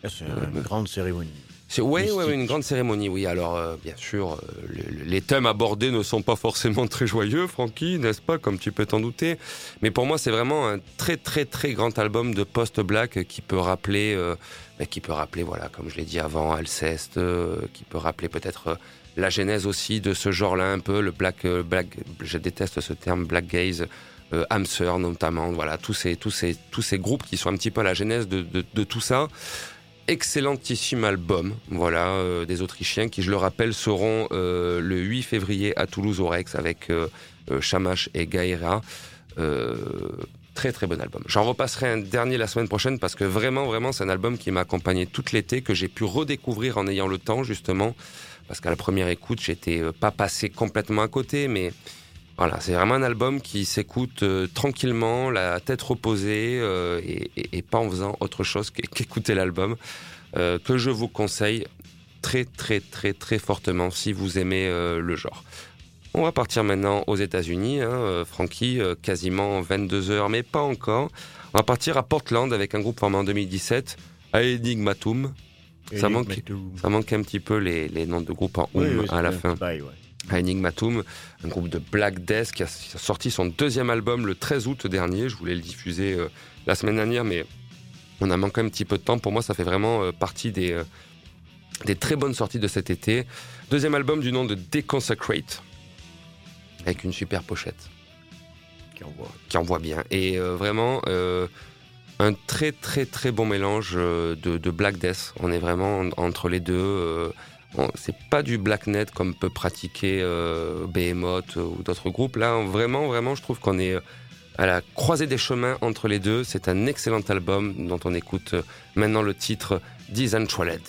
C'est une grande cérémonie.
Ouais,
Mystique.
ouais, une grande cérémonie, oui. Alors, euh, bien sûr, euh, le- le- les thèmes abordés ne sont pas forcément très joyeux, Francky, n'est-ce pas, comme tu peux t'en douter. Mais pour moi, c'est vraiment un très, très, très grand album de post-black qui peut rappeler, euh, bah, qui peut rappeler, voilà, comme je l'ai dit avant, Alceste, euh, qui peut rappeler peut-être euh, la genèse aussi de ce genre-là, un peu le black, euh, black, je déteste ce terme, black gaze. Euh, Hamster notamment, voilà tous ces tous ces tous ces groupes qui sont un petit peu à la genèse de, de, de tout ça excellentissime album, voilà, euh, des Autrichiens qui, je le rappelle, seront euh, le 8 février à Toulouse au Rex avec euh, euh, et Gaïra. Euh, très très bon album. J'en repasserai un dernier la semaine prochaine parce que vraiment, vraiment, c'est un album qui m'a accompagné tout l'été, que j'ai pu redécouvrir en ayant le temps, justement. Parce qu'à la première écoute, j'étais euh, pas passé complètement à côté, mais voilà, c'est vraiment un album qui s'écoute euh, tranquillement, la tête reposée euh, et, et- et pas en faisant autre chose qu'é- qu'écouter l'album, euh, que je vous conseille très très très très fortement si vous aimez euh, le genre. On va partir maintenant aux États-Unis, hein, euh, Frankie, quasiment 22 heures, mais pas encore. On va partir à Portland avec un groupe formé en 2017, Aenigmatum. Ça manque-
Enigmatum.
Ça manque un petit peu les, les noms de groupes en
Oui, oui,
à la fin.
ouais.
À Enigmatum, un groupe de Black Death qui a sorti son deuxième album le 13 août dernier. Je voulais le diffuser euh, la semaine dernière, mais on a manqué un petit peu de temps. Pour moi, ça fait vraiment euh, partie des, euh, des très bonnes sorties de cet été. Deuxième album du nom de Deconsecrate, avec une super pochette
Qui envoie.
qui envoie bien. Et vraiment, un très très très bon mélange de, de Black Death. On est vraiment en- entre les deux. Euh, c'est pas du Black Net comme peut pratiquer euh, Behemoth ou d'autres groupes. Là, vraiment, vraiment, je trouve qu'on est euh, à la croisée des chemins entre les deux. C'est un excellent album dont on écoute euh, maintenant le titre Disentroled.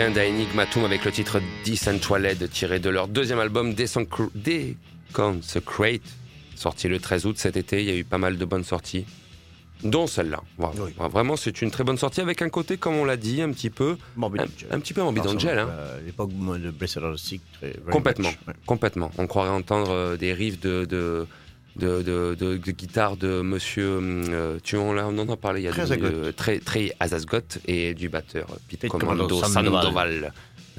Américains d'Aenigmatum avec le titre Decentraled tiré de leur deuxième album Deconsecrate, sorti le 13 août cet été. Il y a eu pas mal de bonnes sorties, dont celle-là. Voilà.
Oui.
Vraiment, c'est une très bonne sortie avec un côté, comme on l'a dit, un petit peu,
Morbid
un, petit peu Morbid Angel, hein.
euh, L'époque de Blessed
Complètement.
much, ouais.
Complètement. On croirait entendre euh, des riffs de, de, de, de, de- de guitare de monsieur. hum, euh, tu on, l'a- on en a parlé il y a
Trey
deux Trey, Trey Azagott et du batteur euh, Pete Commando Sandoval.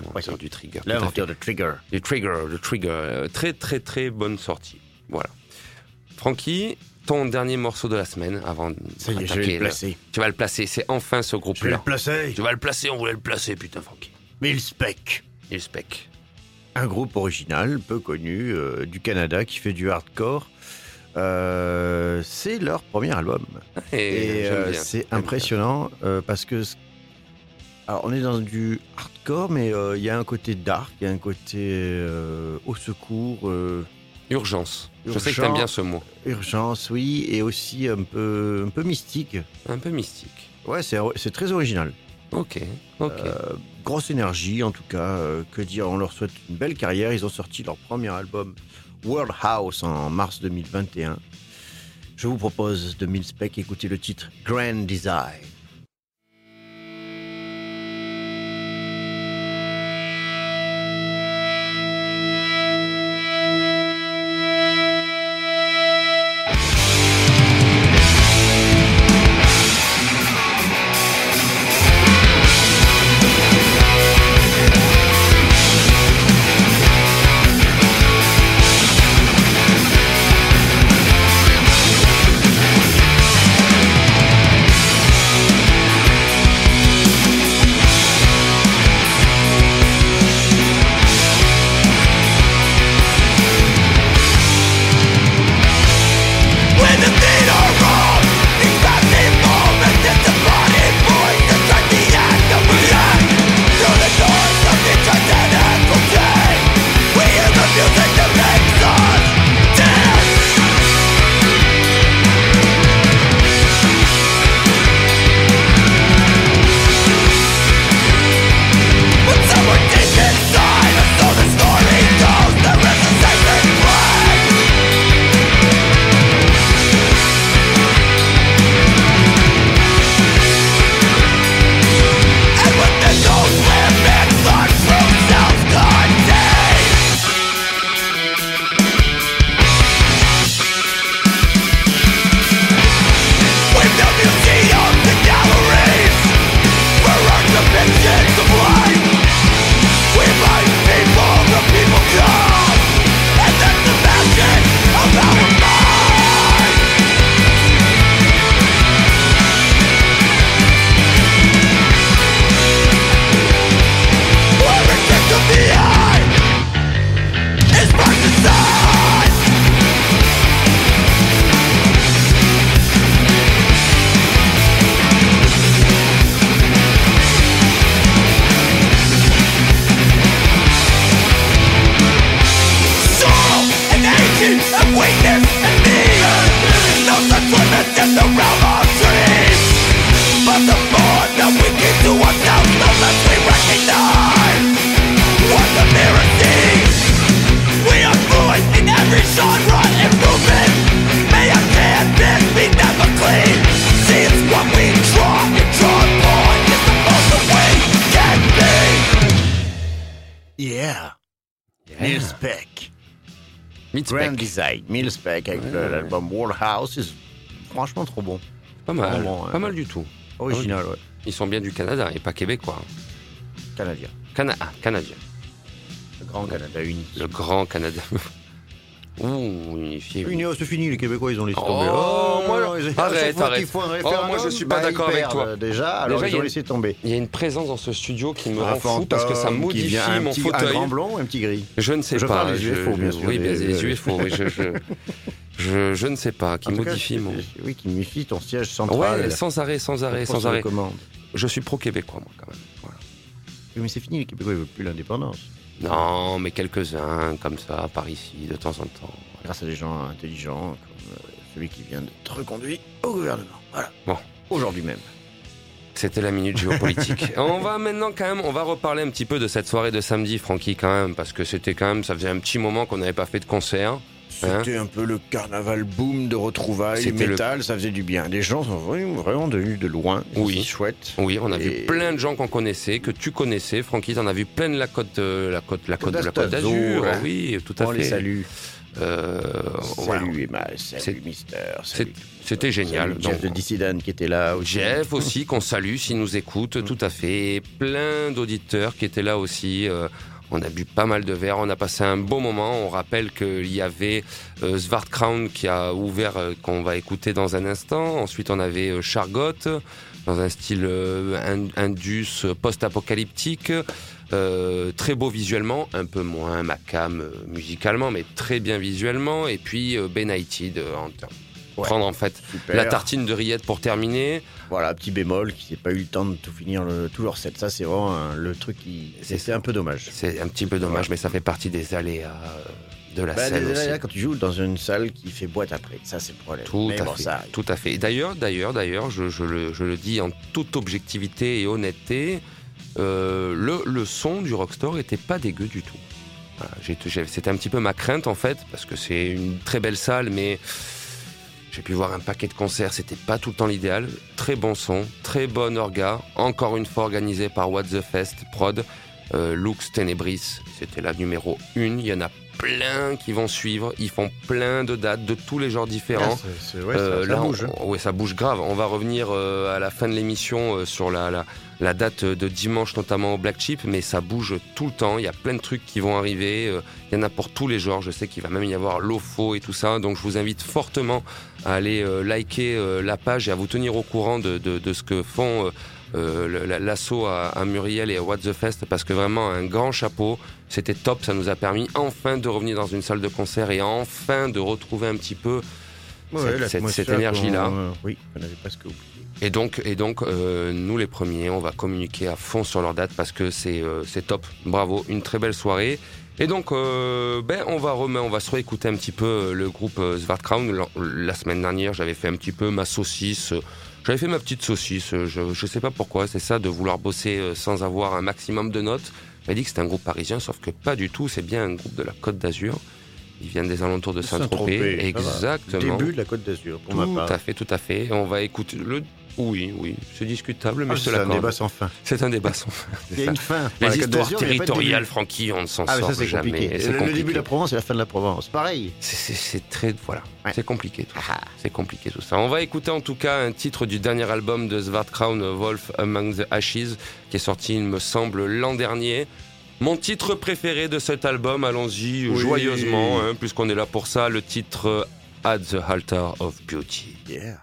L'inventeur du Trigger.
L'inventeur de Trigger.
Du Trigger, le Trigger. euh, Très, très, très bonne sortie. Voilà. Francky, ton dernier morceau de la semaine avant
Ça y est, je vais
d'attaquer
le placer.
Tu vas le placer. C'est enfin ce
Je vais le
groupe-là.
placer.
Tu vas le placer, on voulait le placer, putain, Francky.
Millspec.
Et le spec.
Un groupe original, peu connu, euh, du Canada, qui fait du hardcore. Euh, c'est leur premier album. Et
j'aime
euh, c'est impressionnant euh, parce que. Alors, on est dans du hardcore, mais il y a un côté dark, il y a un côté au secours,
Urgence. Je sais que t'aimes bien ce mot.
urgence, oui, et aussi un peu, un peu mystique.
Un peu mystique.
Ouais, c'est c'est très original.
Ok, ok.
Euh, grosse énergie, en tout cas. que dire On leur souhaite une belle carrière. Ils ont sorti leur premier album, World House, en mars 2021. Je vous propose de Millspec écouter le titre Grand Design. Millspec avec l'album World House. c'est franchement trop bon.
Pas mal, pas
ouais.
mal du tout.
Original, ouais.
Ils sont bien du Canada et pas québécois.
Canadien.
Cana ah, Canadien.
Le grand Canada uni.
Le grand Canada. Ouh, unifié.
Oh, c'est fini, les Québécois, ils ont laissé
Oh,
tomber.
moi,
ils-
arrête, arrête.
font un
Oh, moi, je suis pas
bah,
d'accord avec
perdent,
toi.
euh, Déjà, alors
Déjà,
ils
a
ont laissé tomber.
Il y a une présence dans ce studio qui me
Un
rend fou parce que ça modifie
un
mon
petit-
fauteuil.
Un grand et un petit gris.
Je ne sais
Je
pas.
parle des
je-
UFO, bien
je-
sûr,
Oui, bien
des-
UFO. oui, je, je, je, je ne sais pas. Qui
cas,
modifie mon.
Oui, qui modifie ton siège central.
Ouais, sans arrêt, sans arrêt, sans arrêt. Je suis pro-québécois, moi, quand même. Voilà.
Oui, Mais c'est fini, les Québécois, ils veulent plus l'indépendance.
Non, mais quelques-uns, comme ça, par ici, de temps en temps.
Grâce à des gens intelligents, comme euh, celui qui vient d'être reconduit au gouvernement. Voilà.
Bon.
Aujourd'hui même.
C'était la minute géopolitique. on va maintenant quand même, on va reparler un petit peu de cette soirée de samedi, Francky, quand même, parce que c'était quand même, ça faisait un petit moment qu'on n'avait pas fait de concert. Hein
C'était un peu le carnaval boom de retrouvailles,
C'était le-
métal, ça faisait du bien. Les gens sont vraiment, venus de loin.
Oui.
Chouette.
Oui, on a vu plein de gens qu'on connaissait, que tu connaissais. Francky, t'en as vu plein de la côte, euh, la côte, la côte, la côte
d'Azur, hein.
Oui, tout à
On
fait.
les salue.
Euh, voilà.
Salut Emma, salut Mister.
C'était génial.
salut Jeff
Donc,
de Dissident qui était là aussi.
Jeff aussi, qu'on salue s'il nous écoute, tout à fait. Plein d'auditeurs qui étaient là aussi. euh, on a bu pas mal de verres, on a passé un bon moment. On rappelle qu'il y avait euh, Svartkraun qui a ouvert, euh, qu'on va écouter dans un instant. Ensuite, on avait euh, Chargot, dans un style euh, in- indus euh, post-apocalyptique. Très beau visuellement, un peu moins macam musicalement, mais très bien visuellement. Et puis euh, Benighted, euh, en termes-
Ouais.
prendre en fait
Super.
la tartine de rillettes pour terminer.
Voilà, petit bémol, qui n'a pas eu le temps de tout finir le, tout leur set. Ça, c'est vraiment un- le truc qui.
C'est
un peu dommage.
C'est un petit peu dommage, mais ça fait partie des aléas euh, de la
Bah,
scène
désolé,
aussi.
là, quand tu joues dans une salle qui fait boîte après, ça c'est le problème.
Tout à
bon,
fait.
ça.
Tout à fait. D'ailleurs, d'ailleurs, d'ailleurs, je, je le, je le dis en toute objectivité et honnêteté, euh, le, le son du Rockstore était pas dégueu du tout. Voilà, C'était un petit peu ma crainte en fait, parce que c'est une très belle salle, mais j'ai pu voir un paquet de concerts, c'était pas tout le temps l'idéal. Très bon son, très bon orga, encore une fois organisé par What the Fest Prod, euh, Lux Tenebris, c'était la numéro une. Il y en a plein qui vont suivre, ils font plein de dates de tous les genres différents.
Ah, c'est- c'est- ouais, ça-
Euh,
ça,
là,
bouge.
on- ouais, ça bouge grave. On va revenir euh, à la fin de l'émission euh, sur la, la, la date de dimanche, notamment au Black Chip, mais ça bouge tout le temps. Il y a plein de trucs qui vont arriver. euh, Il y en a pour tous les genres. Je sais qu'il va même y avoir l'OFO et tout ça. Donc je vous invite fortement à aller euh, liker euh, la page et à vous tenir au courant de, de, de ce que font euh, l'assaut à, à Muriel et à What the Fest parce que vraiment un grand chapeau. C'était top. Ça nous a permis enfin de revenir dans une salle de concert et enfin de retrouver un petit peu
Ouais,
cette-
l'atmosphère
cette- cette énergie-là.
euh, oui, on avait presque oublié.
Et donc, et donc euh, nous les premiers, on va communiquer à fond sur leur date parce que c'est euh, c'est top. Bravo, une très belle soirée. Et donc, euh, ben, on va remettre, on va se réécouter un petit peu euh, le groupe euh, Svartkraun. La, la semaine dernière, j'avais fait un petit peu ma saucisse. J'avais fait ma petite saucisse. Je, je sais pas pourquoi. C'est ça de vouloir bosser sans avoir un maximum de notes. J'avais dit que c'était un groupe parisien, sauf que pas du tout. C'est bien un groupe de la Côte d'Azur. Ils viennent des alentours de Saint-Tropez. Exactement.
Début de la Côte d'Azur, pour ma
Tout
part.
à fait, tout à fait. On va écouter le. Oui, oui, c'est discutable, mais
Ah, c'est un débat sans fin.
C'est un débat sans fin. c'est
Il y a une fin.
Les
la Côte
histoires territoriales. Francky, on ne s'en
Ah,
sort
ça,
jamais.
compliqué.
C'est
Le, début de la Provence et la fin de la Provence. Pareil.
C'est- très. Voilà.
Ouais.
C'est compliqué tout ça. C'est compliqué tout ça. On va écouter en tout cas un titre du dernier album de Svartkraun, Wolf Among the Ashes, qui est sorti, il me semble, l'an dernier. Mon titre préféré de cet album, allons-y
Oui.
joyeusement, hein, puisqu'on est là pour ça, le titre At the Altar of Beauty.
Yeah.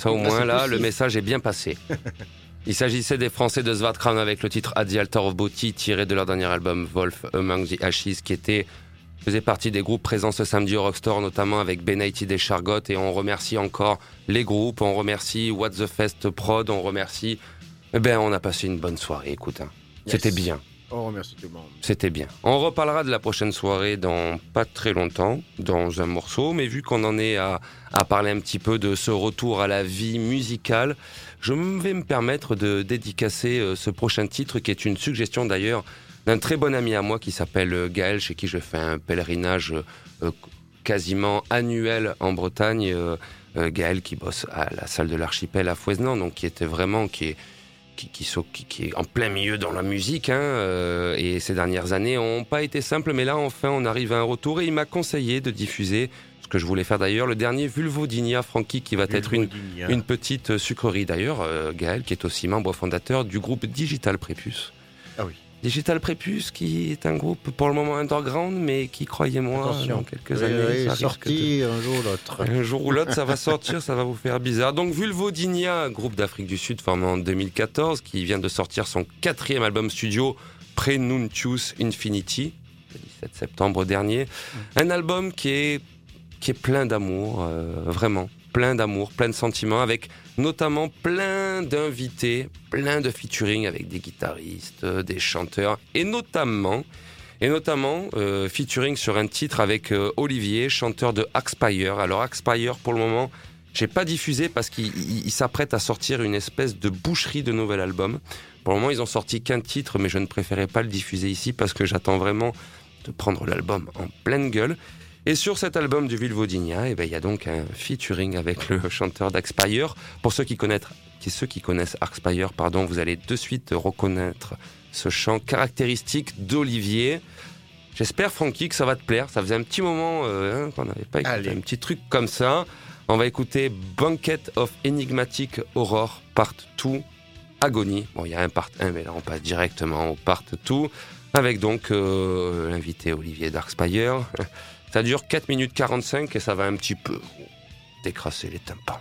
Ça au moins là, le message est bien passé. Il s'agissait des Français de Svartkrans avec le titre At the Altar of Booty tiré de leur dernier album Wolf Among the Ashes qui était faisait partie des groupes présents ce samedi au Rockstore, notamment avec Benighted et Chargot. Et on remercie encore les groupes, on remercie What the Fest Prod, on remercie. Eh ben, on a passé une bonne soirée, écoute. hein.
Yes.
C'était bien.
On remercie tout le monde.
C'était bien. On reparlera de la prochaine soirée dans pas très longtemps, dans un morceau, mais vu qu'on en est à, parler un petit peu de ce retour à la vie musicale, je vais me permettre de dédicacer euh, ce prochain titre qui est une suggestion d'ailleurs d'un très bon ami à moi qui s'appelle euh, Gaël, chez qui je fais un pèlerinage euh, quasiment annuel en Bretagne. Gaël qui bosse à la salle de l'archipel à Fouesnant, donc qui était vraiment qui qui, qui, s'oc- qui- qui est en plein milieu dans la musique. Hein, euh, et ces dernières années n'ont pas été simples, mais là, enfin, on arrive à un retour. Et il m'a conseillé de diffuser, ce que je voulais faire d'ailleurs, le dernier Vulvodinia Frankie, qui va être une, petite sucrerie d'ailleurs. euh, Gaël, qui est aussi membre fondateur du groupe Digital Prépuce. Digital Prépuce, qui est un groupe pour le moment underground, mais qui, croyez-moi,
Attention.
dans quelques
Oui,
années,
oui,
ça de-
un jour ou l'autre.
un jour ou l'autre, ça va sortir, ça va vous faire bizarre. Donc Vulvodinia, groupe d'Afrique du Sud formé en 2014, qui vient de sortir son quatrième album studio, Prenuntius Infinity, le 17 septembre dernier. Un album qui est, qui est plein d'amour, euh, vraiment, plein d'amour, plein de sentiments, avec notamment plein d'invités, plein de featuring avec des guitaristes, euh, des chanteurs, et notamment et notamment euh, featuring sur un titre avec euh, Olivier, chanteur de Axpire. Alors Axpire, pour le moment, j'ai pas diffusé parce qu'il il- il s'apprête à sortir une espèce de boucherie de nouvel album. Pour le moment, ils ont sorti qu'un titre, mais je ne préférais pas le diffuser ici parce que j'attends vraiment de prendre l'album en pleine gueule. Et sur cet album du Vulvodinia, eh ben, il y a donc un featuring avec le chanteur d'Axpire. Pour ceux qui connaissent, qui, ceux qui connaissent Axpire, pardon, vous allez de suite reconnaître ce chant caractéristique d'Olivier. J'espère, Francky, que ça va te plaire. Ça faisait un petit moment euh, hein, qu'on n'avait pas écouté
Allez.
un petit truc comme ça. On va écouter Banquet of Enigmatic Aurore, part 2, Agony. Bon, il y a un part 1, mais là, on passe directement au part 2, avec donc euh, l'invité Olivier Darkspire. Ça dure 4 minutes 45 et ça va un petit peu décrasser les tympans.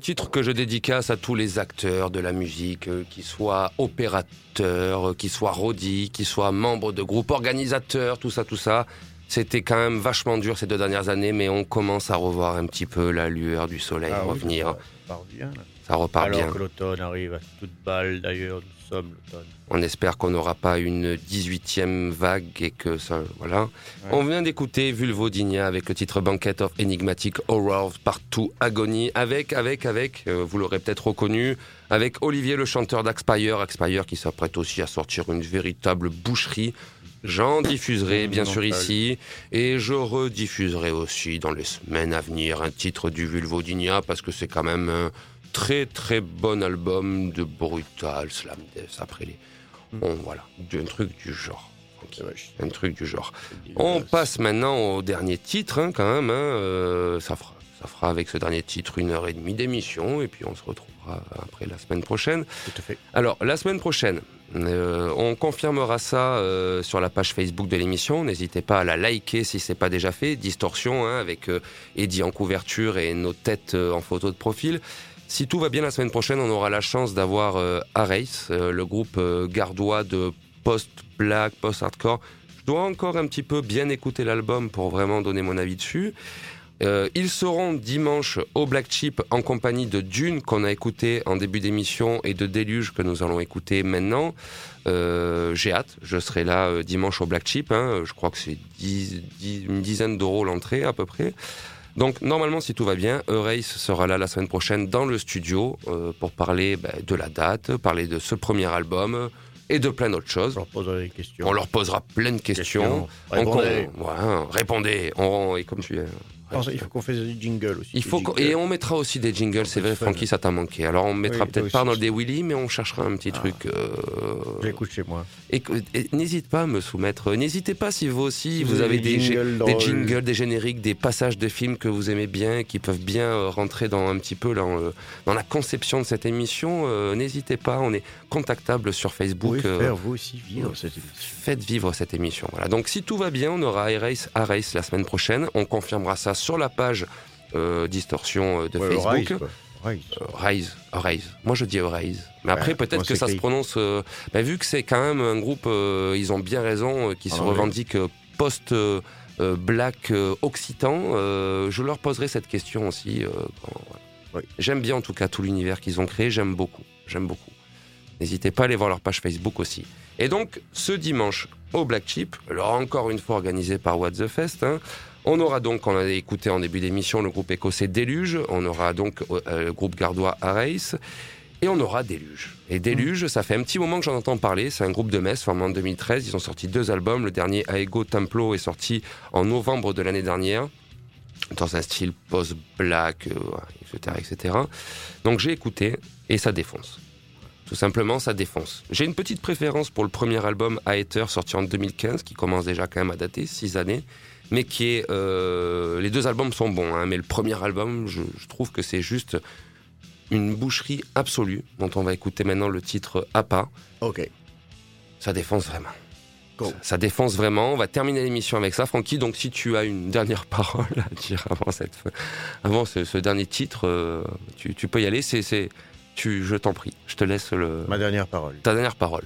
Titre que je dédicace à tous les acteurs de la musique, euh, qui soient opérateurs, euh, qui soient rodis, qui soient membres de groupes organisateurs, tout ça, tout ça. C'était quand même vachement dur ces deux dernières années, mais on commence à revoir un petit peu la lueur du soleil
Ah
revenir.
Ça, ça part bien. là.
Ça repart
Alors
bien.
que l'automne arrive à toute balle, d'ailleurs, nous sommes l'automne.
On espère qu'on n'aura pas une 18e vague et que ça. Voilà. On vient d'écouter Vulvodynia avec le titre Banquet of Enigmatic Horrors Partout Agony avec, avec, avec, euh, vous l'aurez peut-être reconnu, avec Olivier le chanteur d'Axpire, Axpire qui s'apprête aussi à sortir une véritable boucherie. J'en diffuserai bien sûr ici et je rediffuserai aussi dans les semaines à venir un titre du Vulvodynia parce que c'est quand même un très très bon album de brutal slam death après les Bon, voilà, un truc du genre. Un truc du genre. On passe maintenant au dernier titre, hein, quand même. hein, euh, ça, fera, ça fera avec ce dernier titre une heure et demie d'émission, et puis on se retrouvera après la semaine prochaine.
Tout à fait.
Alors, la semaine prochaine, euh, on confirmera ça euh, sur la page Facebook de l'émission. N'hésitez pas à la liker si c'est pas déjà fait. Distorsion, hein, avec euh, Eddie en couverture et nos têtes en photo de profil. Si tout va bien la semaine prochaine, on aura la chance d'avoir euh, euh, le groupe euh, gardois de post-black, post-hardcore. Je dois encore un petit peu bien écouter l'album pour vraiment donner mon avis dessus. Euh, ils seront dimanche au Black Chip en compagnie de Dune qu'on a écouté en début d'émission et de Déluge que nous allons écouter maintenant. J'ai hâte, je serai là dimanche au Black Chip. hein. Je crois que c'est 10 10 une dizaine d'euros l'entrée à peu près. Donc normalement, si tout va bien, Eurace sera là la semaine prochaine dans le studio euh, pour parler bah, de la date, parler de ce premier album et de plein d'autres choses.
Je leur poserai des questions.
On leur posera plein de questions. On-
Répondez.
on- répondez. On, et comme tu es.
Il faut qu'on fasse des jingles aussi.
Il
des
faut qu'on-
jingles.
et on mettra aussi des jingles, c'est vrai. Francky, ça t'a manqué. Alors on mettra
Oui,
peut-être pas dans le des Willy, mais on cherchera un petit
Ah.
truc. euh,
J'écoute chez moi.
Et, que- et n'hésite pas à me soumettre. N'hésitez pas si vous aussi
Si
vous,
vous
avez des,
jingles
des
drôles.
jingles, des génériques, des passages de films que vous aimez bien, qui peuvent bien euh, rentrer dans un petit peu dans, la conception de cette émission. euh, N'hésitez pas, on est contactable sur
Vous
Facebook.
pouvez
euh,
faire vous aussi vivre cette émission.
Faites vivre cette émission. Voilà. Donc si tout va bien, on aura Erase Arace la semaine prochaine. On confirmera ça sur la page euh, Distorsion euh, de
Ouais,
Facebook.
Rise.
Euh, Rise, Rise. Moi je dis Rise. Mais après peut-être que ça se prononce. euh, bah, vu que c'est quand même un groupe, ils ont bien raison, qui
Ah,
se revendique post. black occitan, je leur poserai cette question aussi. quand-. J'aime bien en tout cas tout l'univers qu'ils ont créé, j'aime beaucoup, j'aime beaucoup. N'hésitez pas à aller voir leur page Facebook aussi. Et donc, ce dimanche, au Black Chip, alors encore une fois organisé par What the Fest, hein, on aura donc, on a écouté en début d'émission, le groupe écossais Déluge, on aura donc euh, le groupe gardois Arace, et on aura Déluge. Et Déluge, ça fait un petit moment que j'en entends parler, c'est un groupe de Metz formé en 2013, ils ont sorti deux albums, le dernier Aego Templo est sorti en novembre de l'année dernière, dans un style post-black, euh, etc., etc. Donc j'ai écouté, et ça défonce. Tout simplement, ça défonce. J'ai une petite préférence pour le premier album Aether sorti en 2015, qui commence déjà quand même à dater, six années, mais qui est... euh, les deux albums sont bons, hein, mais le premier album, je, je trouve que c'est juste une boucherie absolue, dont on va écouter maintenant le titre Appa.
Ok.
Ça défonce vraiment. Ça, ça défonce vraiment. On va terminer l'émission avec ça, Francky. Donc, si tu as une dernière parole à dire avant, cette, avant ce, ce dernier titre, euh, tu, tu peux y aller. C'est, c'est, tu, je t'en prie. Je te laisse le,
Ma dernière parole.
ta dernière parole.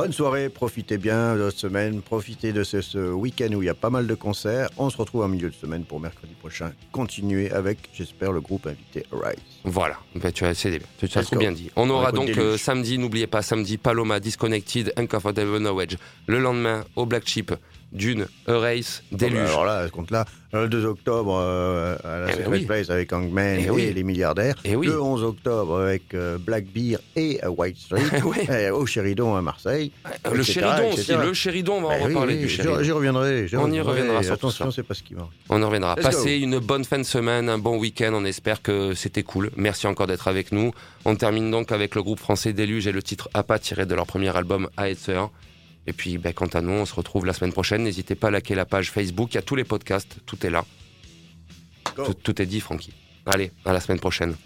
Bonne soirée, profitez bien de cette semaine, profitez de ce, ce week-end où il y a pas mal de concerts. On se retrouve en milieu de semaine pour mercredi prochain. Continuez avec, j'espère, le groupe invité Arise.
Voilà, Ben, tu as, c'est bien. Tu, tu as
Let's
trop
go.
bien dit. On aura donc euh, samedi, n'oubliez pas, samedi, Paloma, Disconnected, Uncomfortable Knowledge. Le lendemain, au Black Chip, Dune, Erace, Déluge.
Bon, bah, alors là, ce compte-là, le 2 octobre euh, à la
Eh ben
Secret
oui.
Place avec Hangman
Eh
et
oui.
les milliardaires.
Eh oui.
Le 11 octobre avec euh, Black Beer et euh, White Street.
Ouais.
Au Chéridon à Marseille.
le
etc.,
Chéridon aussi, le Chéridon, on va en
oui,
reparler du
j'y-
Chéridon.
J'y reviendrai.
On y reviendra sur
Attention, c'est pas ce qui manque.
On en reviendra. Passez une bonne fin de semaine, un bon week-end. On espère que c'était cool. Merci encore d'être avec nous. On termine donc avec le groupe français Déluge et le titre Appa tiré de leur premier album Aether. Et puis, ben, quant à nous, on se retrouve la semaine prochaine. N'hésitez pas à liker la page Facebook. Il y a tous les podcasts. Tout est là. Tout, tout est dit, Francky. Allez, à la semaine prochaine.